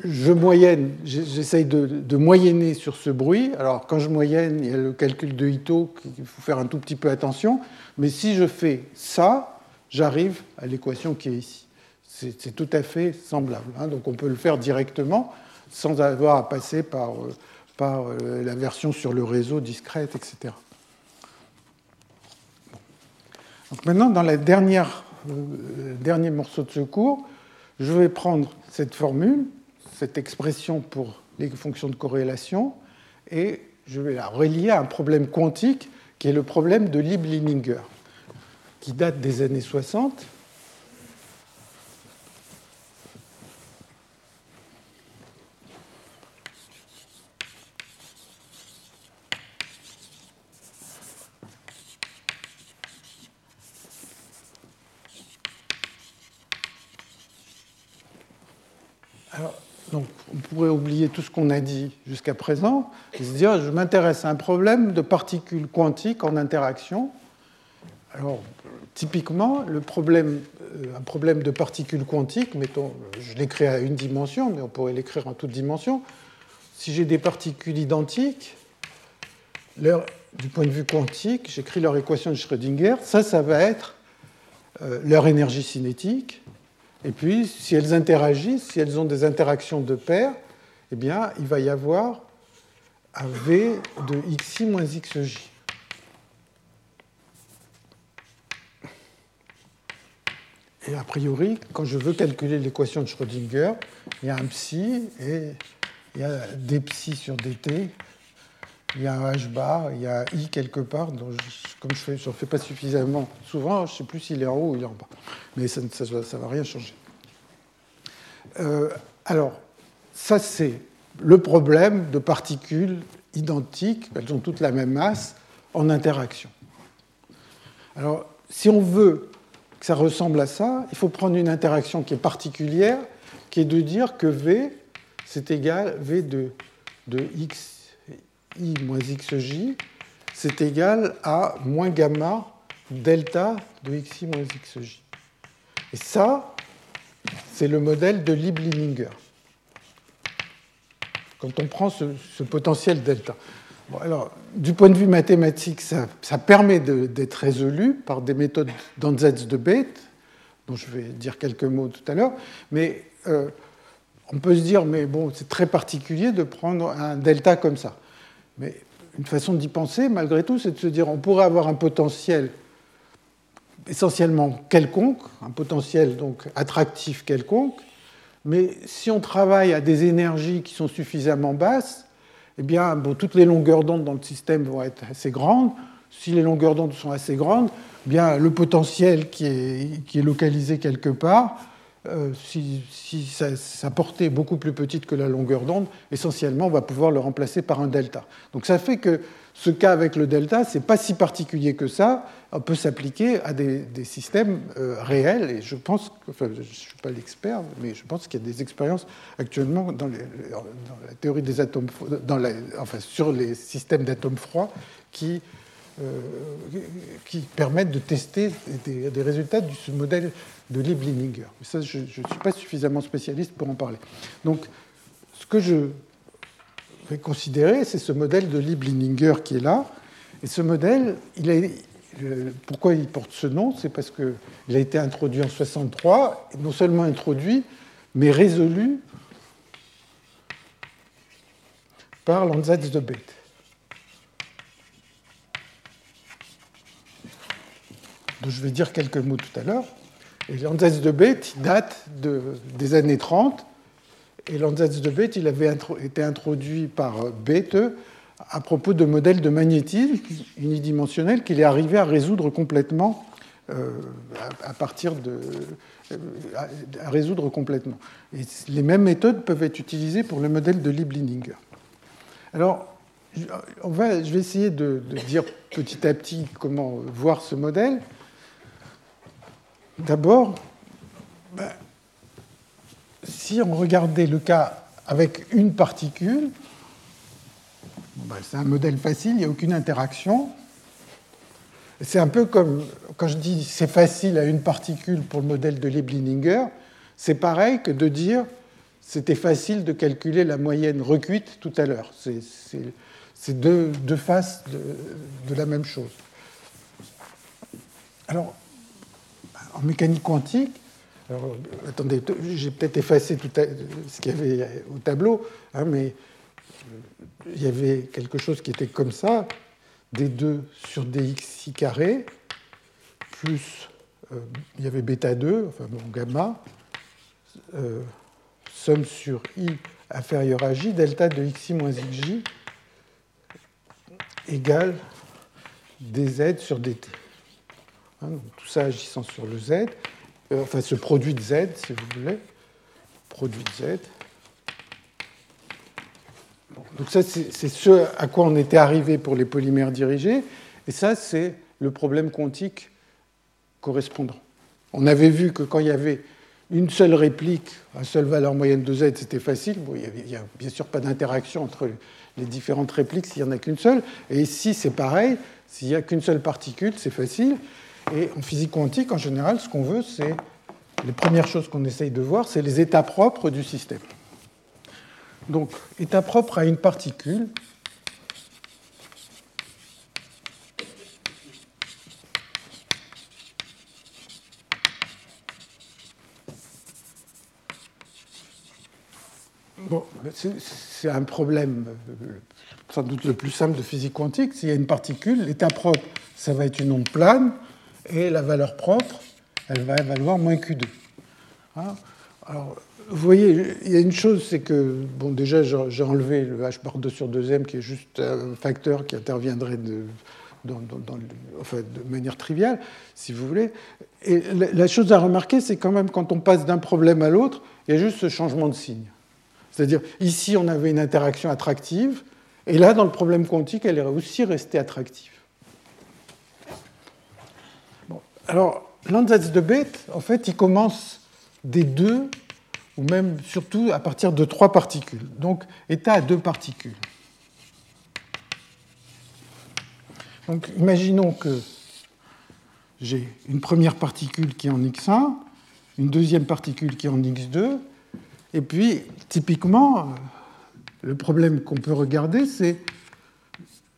je moyenne, j'essaye de, moyenner sur ce bruit. Alors, quand je moyenne, il y a le calcul de Ito, il faut faire un tout petit peu attention. Mais si je fais ça, j'arrive à l'équation qui est ici. C'est tout à fait semblable. Hein. Donc, on peut le faire directement sans avoir à passer par, euh, euh, la version sur le réseau discrète, etc. Donc, maintenant, dans le euh, dernier morceau de ce cours, je vais prendre cette formule cette expression pour les fonctions de corrélation et je vais la relier à un problème quantique qui est le problème de Lieb-Lininger, qui date des années 60. Donc on pourrait oublier tout ce qu'on a dit jusqu'à présent et se dire je m'intéresse à un problème de particules quantiques en interaction. Alors typiquement, le problème, euh, un problème de particules quantiques, mettons, je l'écris à une dimension, mais on pourrait l'écrire en toute dimension. Si j'ai des particules identiques, du point de vue quantique, j'écris leur équation de Schrödinger, ça, ça va être euh, leur énergie cinétique. Et puis, si elles interagissent, si elles ont des interactions de pair, eh bien, il va y avoir un V de xi moins xj. Et a priori, quand je veux calculer l'équation de Schrödinger, il y a un psi et il y a des psi sur dt il y a un H bar, il y a I quelque part, comme je ne fais pas suffisamment souvent, je ne sais plus s'il est en haut ou il en bas. Mais ça ne va rien changer. Euh, alors, ça c'est le problème de particules identiques, elles ont toutes la même masse, en interaction. Alors, si on veut que ça ressemble à ça, il faut prendre une interaction qui est particulière, qui est de dire que V, c'est égal V de, de x i moins xj, c'est égal à moins gamma delta de xi moins xj. Et ça, c'est le modèle de Liebling-Lininger. Quand on prend ce, potentiel delta. du point de vue mathématique, ça, permet d'être résolu par des méthodes d'Ansatz de Bethe, dont je vais dire quelques mots tout à l'heure, mais euh, on peut se dire, mais bon, c'est très particulier de prendre un delta comme ça. Mais une façon d'y penser, malgré tout, c'est de se dire on pourrait avoir un potentiel essentiellement quelconque, un potentiel donc attractif quelconque, mais si on travaille à des énergies qui sont suffisamment basses, eh bien, bon, toutes les longueurs d'onde dans le système vont être assez grandes. Si les longueurs d'onde sont assez grandes, eh bien, le potentiel qui est, localisé quelque part euh, si, sa, portée est beaucoup plus petite que la longueur d'onde, essentiellement, on va pouvoir le remplacer par un delta. Donc ça fait que ce cas avec le delta, ce n'est pas si particulier que ça. On peut s'appliquer à des, systèmes euh, réels. Et je pense, enfin, je ne suis pas l'expert, mais je pense qu'il y a des expériences actuellement dans, la théorie des atomes, dans enfin, sur les systèmes d'atomes froids qui euh, qui permettent de tester des, résultats de ce modèle de Liebling-Lininger. Mais ça, je ne suis pas suffisamment spécialiste pour en parler. Donc, ce que je vais considérer, c'est ce modèle de Liebling-Lininger qui est là. Et ce modèle, il a, pourquoi il porte ce nom? C'est parce qu'il a été introduit en 63, non seulement introduit, mais résolu par l'Ansatz de dont je vais dire quelques mots tout à l'heure. Et l'Ansatz de Bethe date des années 30. Et de Bethe, il avait été introduit par Bethe à propos de modèles de magnétisme unidimensionnels qu'il est arrivé à résoudre complètement euh, à partir de à résoudre complètement. Et les mêmes méthodes peuvent être utilisées pour le modèle de Liebling-Lininger. Alors, on va, je vais essayer de, de, dire petit à petit comment voir ce modèle. D'abord, ben, si on regardait le cas avec une particule, ben, c'est un modèle facile, il n'y a aucune interaction. C'est un peu comme quand je dis c'est facile à une particule pour le modèle de Liebling-Lininger, c'est pareil que de dire c'était facile de calculer la moyenne recuite tout à l'heure. C'est deux, faces de, de la même chose. Alors, en mécanique quantique, alors, attendez, j'ai peut-être effacé tout ce qu'il y avait au tableau, hein, mais il y avait quelque chose qui était comme ça, d2 sur dxi carré, plus euh, il y avait bêta 2, enfin bon, gamma, euh, somme sur i inférieur à j, delta de xi moins xj, égale dz sur dt. Hein, tout ça agissant sur le Z, euh, enfin ce produit de Z, si vous voulez, produit de Z. donc ça, c'est ce à quoi on était arrivé pour les polymères dirigés, et ça, c'est le problème quantique correspondant. On avait vu que quand il y avait une seule réplique, une seule valeur moyenne de z, c'était facile. il n'y a, bien sûr pas d'interaction entre les différentes répliques s'il n'y en a qu'une seule. Et ici, c'est pareil. S'il n'y a qu'une seule particule, c'est facile. Et en physique quantique, en général, ce qu'on veut, c'est les premières choses qu'on essaye de voir, c'est les états propres du système. Donc, état propre à une particule, Bon, c'est un problème sans doute le plus simple de physique quantique. S'il y a une particule, l'état propre, ça va être une onde plane, et la valeur propre, elle va valoir moins Q2. Hein? Alors, vous voyez, il y a une chose, c'est que, bon, déjà, j'ai enlevé le h bar 2 sur 2m, qui est juste un facteur qui interviendrait de, manière triviale, si vous voulez. Et la chose à remarquer, c'est quand même quand on passe d'un problème à l'autre, il y a juste ce changement de signe. C'est-à-dire, ici, on avait une interaction attractive, et là, dans le problème quantique, elle est aussi restée attractive. Bon. Alors, l'ansatz de Bethe, en fait, il commence des deux, ou même surtout à partir de trois particules. Donc, état à deux particules. Donc, imaginons que j'ai une première particule qui est en x1, une deuxième particule qui est en x2, et puis, typiquement, le problème qu'on peut regarder, c'est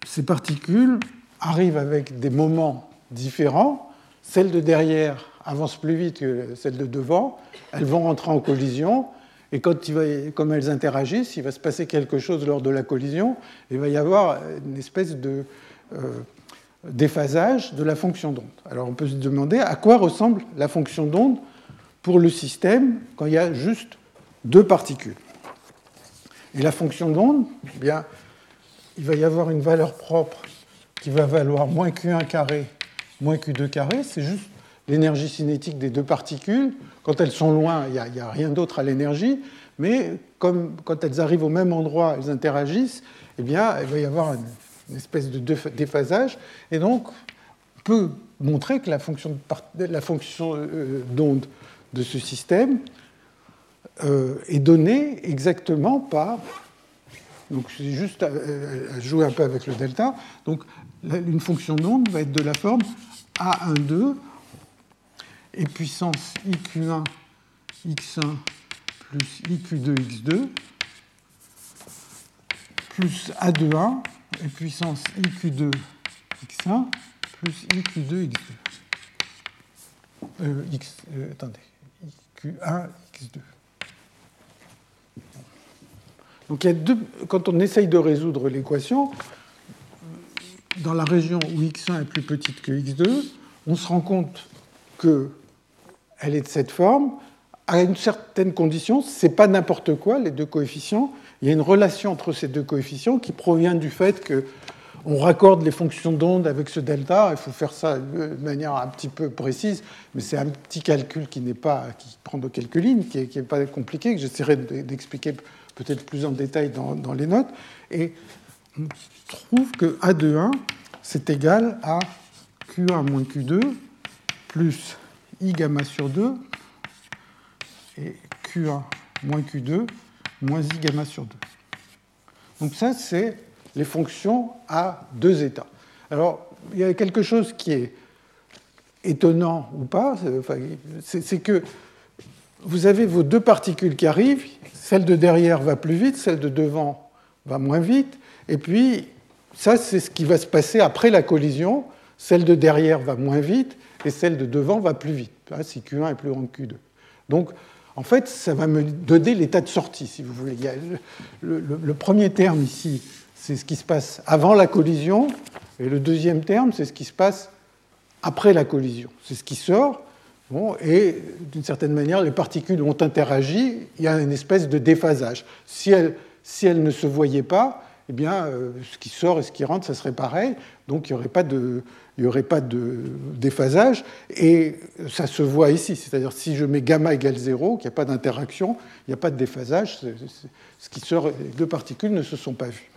ces particules arrivent avec des moments différents. Celles de derrière avancent plus vite que celles de devant. Elles vont rentrer en collision. Et quand comme elles interagissent, il va se passer quelque chose lors de la collision. Il va y avoir une espèce de euh, déphasage de la fonction d'onde. Alors on peut se demander à quoi ressemble la fonction d'onde pour le système quand il y a juste deux particules. Et la fonction d'onde, eh bien, il va y avoir une valeur propre qui va valoir moins Q1 carré, moins Q2 carré. C'est juste l'énergie cinétique des deux particules. Quand elles sont loin, il n'y a, rien d'autre à l'énergie. Mais comme quand elles arrivent au même endroit, elles interagissent, eh bien, il va y avoir une, espèce de déphasage. Et donc, on peut montrer que la fonction euh, d'onde de ce système euh, est donné exactement par. Donc c'est juste à, jouer un peu avec le delta. Donc une fonction d'onde va être de la forme A12 et puissance IQ1 x1 plus IQ2 x2 plus A21 et puissance IQ2 x1 plus IQ2 x2. Euh, x, euh, attendez, IQ1 x2. Donc il y a deux, quand on essaye de résoudre l'équation, dans la région où x1 est plus petite que x2, on se rend compte qu'elle est de cette forme. À une certaine condition, ce n'est pas n'importe quoi, les deux coefficients. Il y a une relation entre ces deux coefficients qui provient du fait que on raccorde les fonctions d'onde avec ce delta. Il faut faire ça de manière un petit peu précise, mais c'est un petit calcul qui n'est pas, qui prend de quelques lignes, qui n'est pas compliqué, que j'essaierai d'expliquer peut-être plus en détail dans, les notes. Et on trouve que A21, c'est égal à Q1 moins Q2 plus I gamma sur 2 et Q1 moins Q2 moins I gamma sur 2. Donc ça, c'est les fonctions à deux états. Alors, il y a quelque chose qui est étonnant ou pas, c'est que vous avez vos deux particules qui arrivent, celle de derrière va plus vite, celle de devant va moins vite, et puis ça c'est ce qui va se passer après la collision, celle de derrière va moins vite, et celle de devant va plus vite, hein, si Q1 est plus grand que Q2. Donc en fait, ça va me donner l'état de sortie, si vous voulez. le, premier terme ici, c'est ce qui se passe avant la collision, et le deuxième terme, c'est ce qui se passe après la collision. C'est ce qui sort, et d'une certaine manière, les particules ont interagi, il y a une espèce de déphasage. Si elles, si elles ne se voyaient pas, eh bien, euh, ce qui sort et ce qui rentre, ça serait pareil. Donc, il n'y aurait pas de, il aurait pas de déphasage. Et ça se voit ici. C'est-à-dire, si je mets gamma égale 0, qu'il n'y a pas d'interaction, il n'y a pas de déphasage, ce qui sort, les deux particules ne se sont pas vues.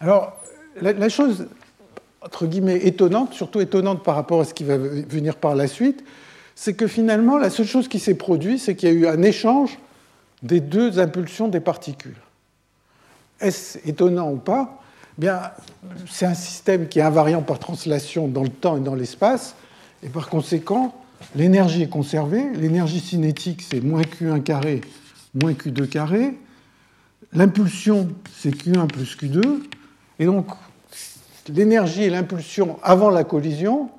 Alors, la chose entre guillemets étonnante, surtout étonnante par rapport à ce qui va venir par la suite, c'est que finalement, la seule chose qui s'est produite, c'est qu'il y a eu un échange des deux impulsions des particules. Est-ce étonnant ou pas? C'est un système qui est invariant par translation dans le temps et dans l'espace, et par conséquent, l'énergie est conservée. L'énergie cinétique, c'est moins Q1 carré, moins Q2 carré. L'impulsion, c'est Q1 plus Q2. Et donc, l'énergie et l'impulsion avant la collision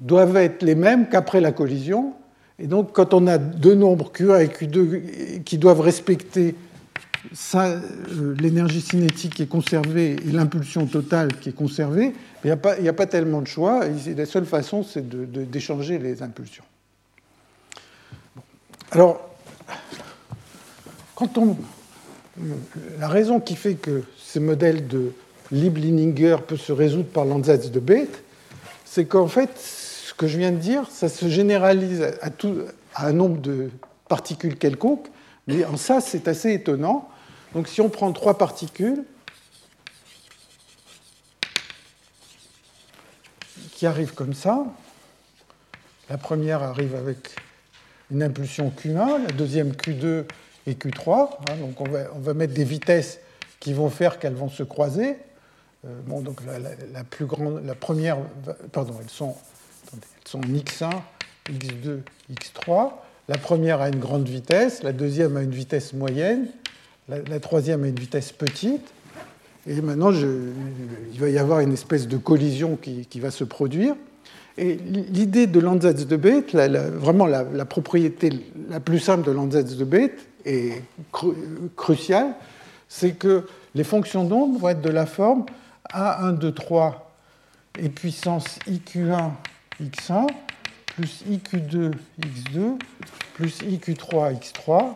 doivent être les mêmes qu'après la collision. Et donc, quand on a deux nombres Q1 et Q2 qui doivent respecter euh, l'énergie cinétique qui est conservée et l'impulsion totale qui est conservée, il n'y a, pas tellement de choix. la seule façon, c'est d'échanger les impulsions. Alors, on, la raison qui fait que ces modèles de Lieb-Lininger peuvent se résoudre par l'ansatz de Bethe, c'est qu'en fait, ce que je viens de dire, ça se généralise à, à un nombre de particules quelconques, mais en ça, c'est assez étonnant. Donc si on prend trois particules qui arrivent comme ça, la première arrive avec une impulsion Q1, la deuxième Q2 et Q3. Hein, donc on va, on va, mettre des vitesses qui vont faire qu'elles vont se croiser. Euh, bon, donc la, plus grande, la première, pardon, elles sont sont x1, x2, x3. La première a une grande vitesse, la deuxième a une vitesse moyenne, la, troisième a une vitesse petite. Et maintenant, il va y avoir une espèce de collision qui, va se produire. Et l'idée de Landsatz de Bethe, vraiment la, propriété la plus simple de Landsatz de Bethe est cruciale, c'est que les fonctions d'onde vont être de la forme A1, 2, 3 et puissance IQ1 x1 plus iq2 x2 plus iq3 x3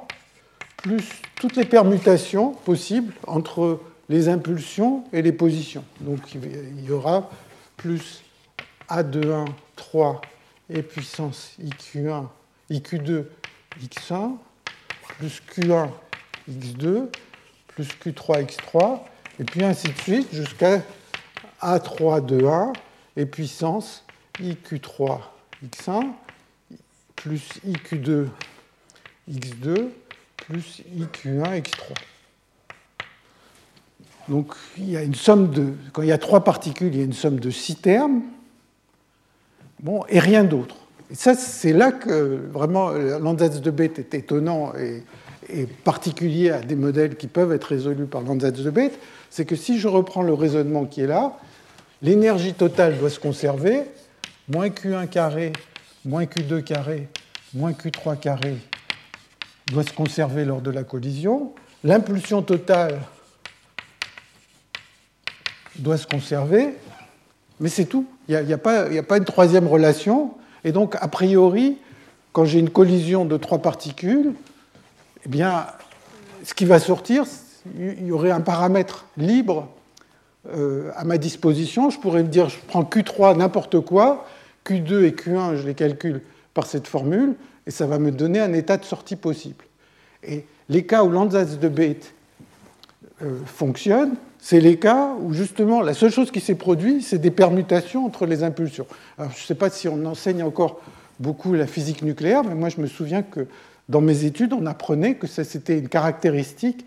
plus toutes les permutations possibles entre les impulsions et les positions. Donc il y aura plus A21 3 et puissance IQ1, IQ2 x1 plus Q1 x2 plus Q3 x3 et puis ainsi de suite jusqu'à A3 de 1 et puissance IQ3 x1 plus IQ2 x2 plus IQ1 x3. Donc il y a une somme de. Quand il y a trois particules, il y a une somme de six termes, bon, et rien d'autre. Et ça, c'est là que vraiment l'Ansatz de Bethe est étonnant et, et, particulier à des modèles qui peuvent être résolus par l'Ansatz de Bethe. C'est que si je reprends le raisonnement qui est là, l'énergie totale doit se conserver, moins Q1 carré, moins Q2 carré, moins Q3 carré doit se conserver lors de la collision. L'impulsion totale doit se conserver, mais c'est tout. Il n'y a, pas une troisième relation. Et donc, a priori, quand j'ai une collision de trois particules, eh bien, ce qui va sortir, il y aurait un paramètre libre euh, à ma disposition. Je pourrais me dire, je prends Q3 n'importe quoi, Q2 et Q1, je les calcule par cette formule, et ça va me donner un état de sortie possible. Et les cas où l'Ansatz de Bethe euh, fonctionne, c'est les cas où justement la seule chose qui s'est produite, c'est des permutations entre les impulsions. Alors, je ne sais pas si on enseigne encore beaucoup la physique nucléaire, mais moi je me souviens que dans mes études, on apprenait que c'était une caractéristique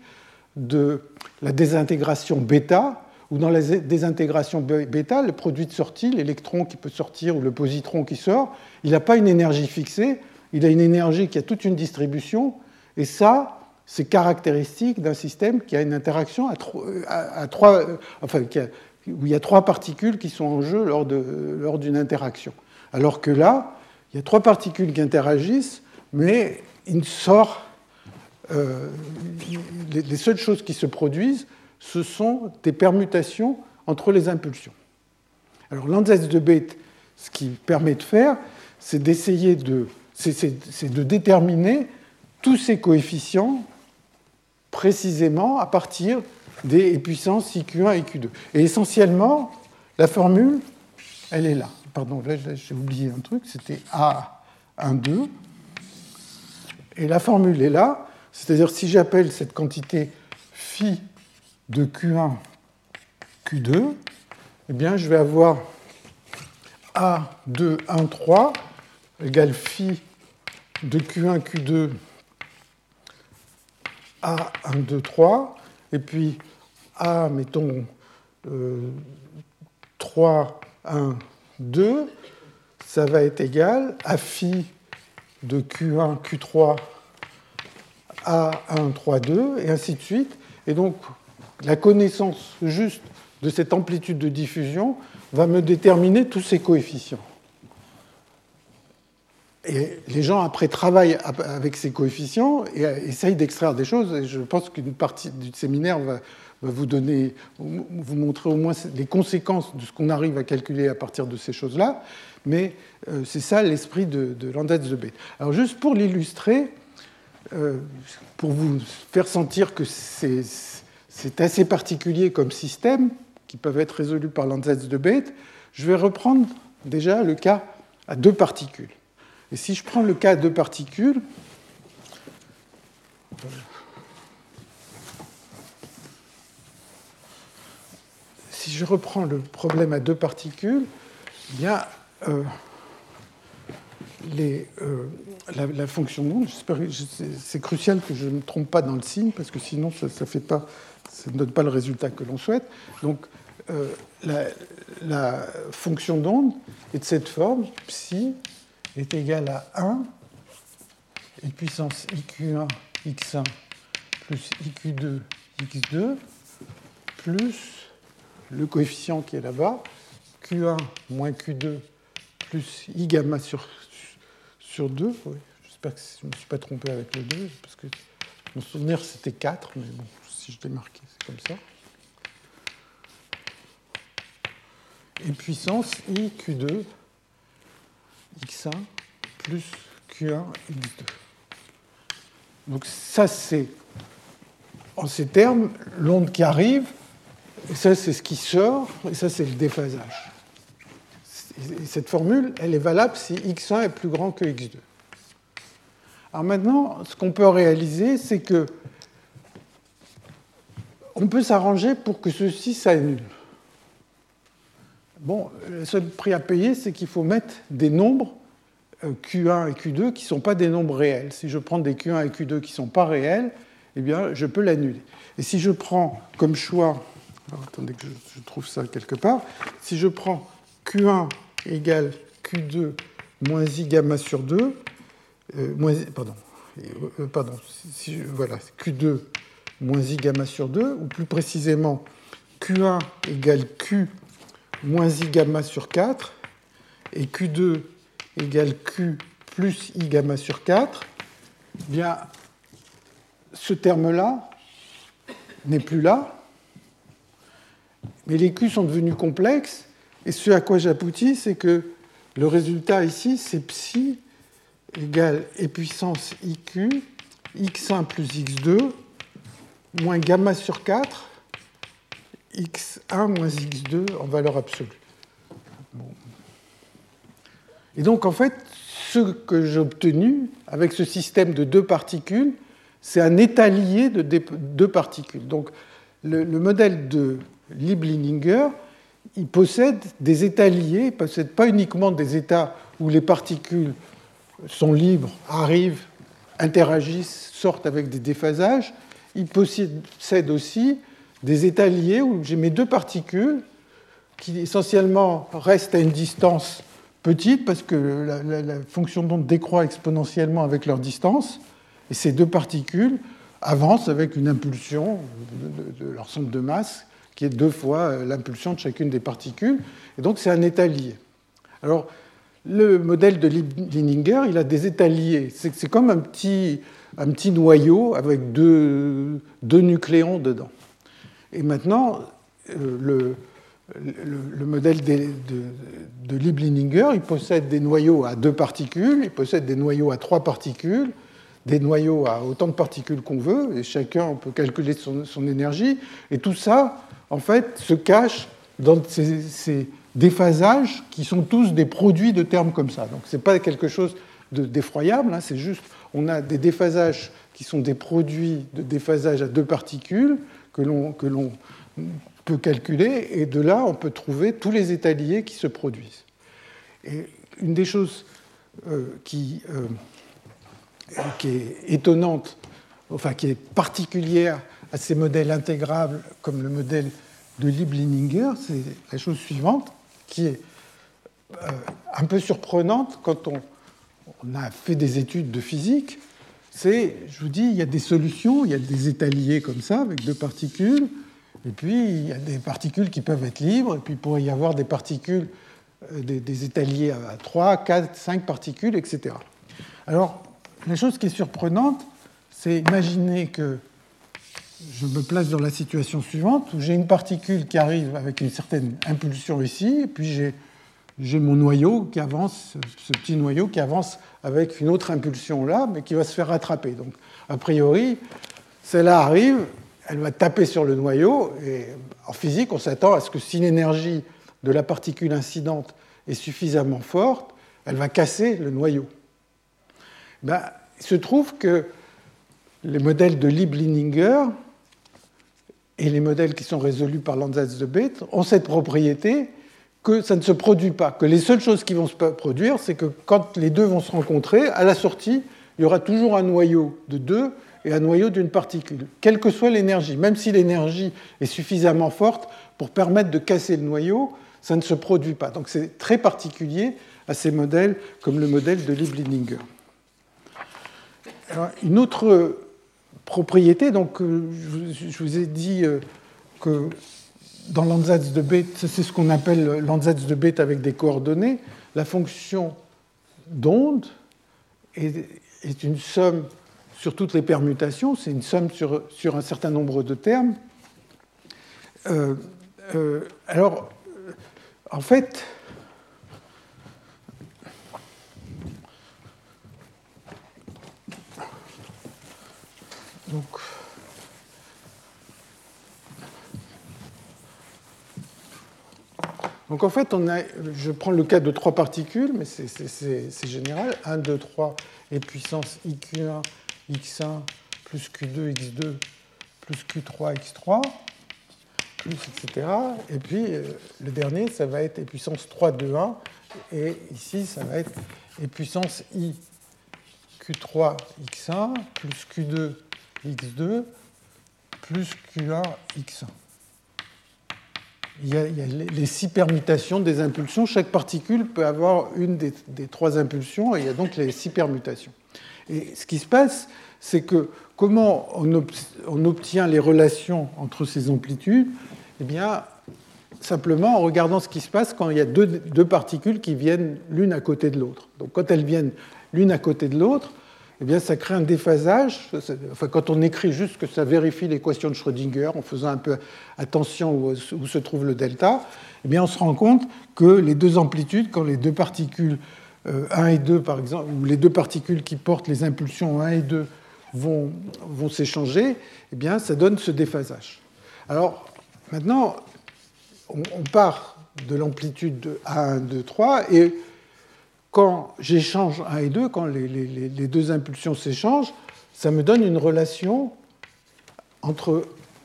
de la désintégration bêta ou dans la désintégration bêta, le produit de sortie, l'électron qui peut sortir ou le positron qui sort, il n'a pas une énergie fixée, il a une énergie qui a toute une distribution, et ça, c'est caractéristique d'un système qui a une interaction à, trois, enfin, où il y a trois particules qui sont en jeu lors, d'une interaction. Alors que là, il y a trois particules qui interagissent, mais il sort. Euh, les, les seules choses qui se produisent, ce sont des permutations entre les impulsions. Alors l'Ansatz de Bethe, ce qu'il permet de faire, c'est d'essayer de, c'est, de déterminer tous ces coefficients précisément à partir des puissances IQ1 et IQ2. Et essentiellement, la formule, elle est là. Pardon, là, j'ai oublié un truc, c'était A12. Et la formule est là, c'est-à-dire si j'appelle cette quantité phi de Q1, Q2, eh bien, je vais avoir A2, 1, 3 égale phi de Q1, Q2 A, 1, 2, 3, et puis A, mettons, 3, 1, 2, ça va être égal à phi de Q1, Q3, A1, 3, 2, et ainsi de suite. Et donc, la connaissance juste de cette amplitude de diffusion va me déterminer tous ces coefficients. Et les gens, après, travaillent avec ces coefficients et essayent d'extraire des choses. Et je pense qu'une partie du séminaire va, vous donner, vous montrer au moins les conséquences de ce qu'on arrive à calculer à partir de ces choses-là. Mais euh, c'est ça l'esprit de, de de B. Alors, juste pour l'illustrer, euh, pour vous faire sentir que c'est assez particulier comme système, qui peuvent être résolus par Lanzetz de Bête, je vais reprendre déjà le cas à deux particules. Et si je prends le cas deux particules, si je reprends le problème à deux particules, y a euh, euh, la, fonction d'onde. C'est crucial que je ne me trompe pas dans le signe, parce que sinon ça ne donne pas le résultat que l'on souhaite. Donc euh, la, la, fonction d'onde est de cette forme, psi est égal à 1 et puissance iq1 x1 plus iq2 x2 plus le coefficient qui est là-bas, q1 moins q2 plus i gamma sur, sur 2. J'espère que je ne me suis pas trompé avec le 2, parce que mon souvenir c'était 4, mais bon, si je l'ai marqué, c'est comme ça. Et puissance i q2 x1 plus q1 x2. Donc ça, c'est, en ces termes, l'onde qui arrive, et ça, c'est ce qui sort, et ça, c'est le déphasage. Et cette formule, elle est valable si x1 est plus grand que x2. Alors maintenant, ce qu'on peut réaliser, c'est que on peut s'arranger pour que ceci s'annule. Bon, le seul prix à payer, c'est qu'il faut mettre des nombres euh, Q1 et Q2 qui ne sont pas des nombres réels. Si je prends des Q1 et Q2 qui ne sont pas réels, eh bien, je peux l'annuler. Et si je prends comme choix, attendez que je, trouve ça quelque part, si je prends Q1 égale Q2 moins I gamma sur 2, euh, pardon, euh, pardon voilà, Q2 moins I gamma sur 2, ou plus précisément Q1 égale Q moins i gamma sur 4 et Q2 égale Q plus i gamma sur 4, eh bien, ce terme-là n'est plus là, mais les Q sont devenus complexes, et ce à quoi j'aboutis, c'est que le résultat ici, c'est psi égale e puissance iq, x1 plus x2, moins gamma sur 4, x1 moins x2 en valeur absolue. Et donc, en fait, ce que j'ai obtenu avec ce système de deux particules, c'est un état lié de deux particules. Donc, le, modèle de Lieb-Lininger, il possède des états liés, il possède pas uniquement des états où les particules sont libres, arrivent, interagissent, sortent avec des déphasages, il possède aussi des états liés où j'ai mes deux particules qui essentiellement restent à une distance petite parce que la, fonction d'onde décroît exponentiellement avec leur distance et ces deux particules avancent avec une impulsion de, leur centre de masse qui est deux fois l'impulsion de chacune des particules. Et donc c'est un état lié. Alors le modèle de Lininger, il a des états liés. C'est comme un petit, un petit noyau avec deux, deux nucléons dedans. Et maintenant, euh, le, le, modèle de, de, Lieb-Lininger, il possède des noyaux à deux particules, il possède des noyaux à trois particules, des noyaux à autant de particules qu'on veut, et chacun peut calculer son, énergie. Et tout ça, en fait, se cache dans ces, déphasages qui sont tous des produits de termes comme ça. Donc ce n'est pas quelque chose d'effroyable, hein, c'est juste, on a des déphasages qui sont des produits de déphasage à deux particules, que l'on peut calculer, et de là, on peut trouver tous les états liés qui se produisent. Et une des choses qui, qui, est étonnante, enfin qui est particulière à ces modèles intégrables comme le modèle de Liebling-Lininger, c'est la chose suivante, qui est un peu surprenante quand on, on a fait des études de physique, c'est, je vous dis, il y a des solutions, il y a des étaliers comme ça, avec deux particules, et puis il y a des particules qui peuvent être libres, et puis il pourrait y avoir des particules, euh, des, étaliers à 3, 4, 5 particules, etc. Alors, la chose qui est surprenante, c'est imaginer que je me place dans la situation suivante, où j'ai une particule qui arrive avec une certaine impulsion ici, et puis j'ai j'ai mon noyau qui avance, ce petit noyau qui avance avec une autre impulsion là, mais qui va se faire rattraper. Donc, a priori, celle-là arrive, elle va taper sur le noyau, et en physique, on s'attend à ce que si l'énergie de la particule incidente est suffisamment forte, elle va casser le noyau. Ben, il se trouve que les modèles de Liebling-Lininger et les modèles qui sont résolus par Lanzatz de Bethe ont cette propriété que ça ne se produit pas, que les seules choses qui vont se produire, c'est que quand les deux vont se rencontrer, à la sortie, il y aura toujours un noyau de deux et un noyau d'une particule, quelle que soit l'énergie. Même si l'énergie est suffisamment forte pour permettre de casser le noyau, ça ne se produit pas. Donc c'est très particulier à ces modèles comme le modèle de Liebling-Lininger. Une autre propriété, donc, euh, je vous ai dit euh, que dans l'Ansatz de Bethe, c'est ce qu'on appelle l'Ansatz de Bethe avec des coordonnées. La fonction d'onde est, une somme sur toutes les permutations, c'est une somme sur, sur, un certain nombre de termes. Euh, euh, alors, en fait, donc, Donc en fait, on a, je prends le cas de trois particules, mais c'est général. 1, 2, 3 et puissance IQ1, X1, plus Q2, X2, plus Q3, X3, plus, etc. Et puis euh, le dernier, ça va être e puissance 3, 2, 1. Et ici, ça va être e puissance I, Q3, X1, plus Q2, X2, plus Q1, X1 il y, a, les six permutations des impulsions. Chaque particule peut avoir une des, trois impulsions et il y a donc les six permutations. Et ce qui se passe, c'est que comment on, obtient les relations entre ces amplitudes? Eh bien, simplement en regardant ce qui se passe quand il y a deux, particules qui viennent l'une à côté de l'autre. Donc quand elles viennent l'une à côté de l'autre, eh ça crée un déphasage. Quand on écrit juste que ça vérifie l'équation de Schrödinger en faisant un peu attention où, se trouve le delta, eh on se rend compte que les deux amplitudes, quand les deux particules 1 euh, et 2, par exemple, ou les deux particules qui portent les impulsions 1 et 2 vont, s'échanger, eh ça donne ce déphasage. Alors, maintenant, on, part de l'amplitude de 1, 2, 3, et quand j'échange 1 et 2, quand les, deux impulsions s'échangent, ça me donne une relation entre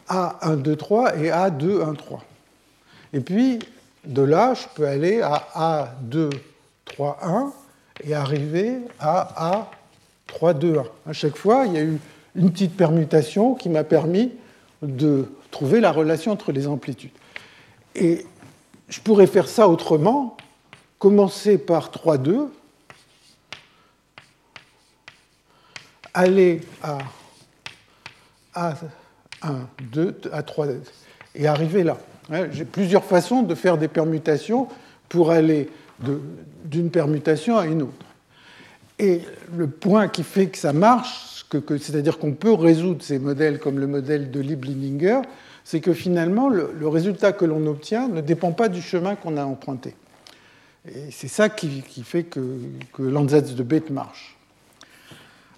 A1, 2, 3 et A2, 1, 3. Et puis, de là, je peux aller à A2, 3, 1 et arriver à A3, 2, 1. À chaque fois, il y a eu une petite permutation qui m'a permis de trouver la relation entre les amplitudes. Et je pourrais faire ça autrement commencer par 3, 2, aller à A1, 2, à 3, et arriver là. J'ai plusieurs façons de faire des permutations pour aller d'une permutation à une autre. Et le point qui fait que ça marche, c'est-à-dire qu'on peut résoudre ces modèles comme le modèle de Liebling-Lininger, c'est que finalement, le, le résultat que l'on obtient ne dépend pas du chemin qu'on a emprunté. Et c'est ça qui, fait que, que de Bethe marche.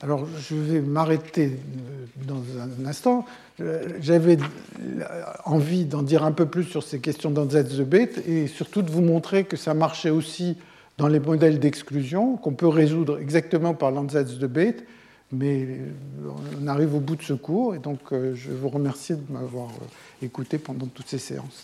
Alors, je vais m'arrêter dans un instant. J'avais envie d'en dire un peu plus sur ces questions d'Ansatz de Bethe et surtout de vous montrer que ça marchait aussi dans les modèles d'exclusion, qu'on peut résoudre exactement par l'Ansatz de Bethe, mais on arrive au bout de ce cours et donc euh, je vous remercie de m'avoir euh, écouté pendant toutes ces séances.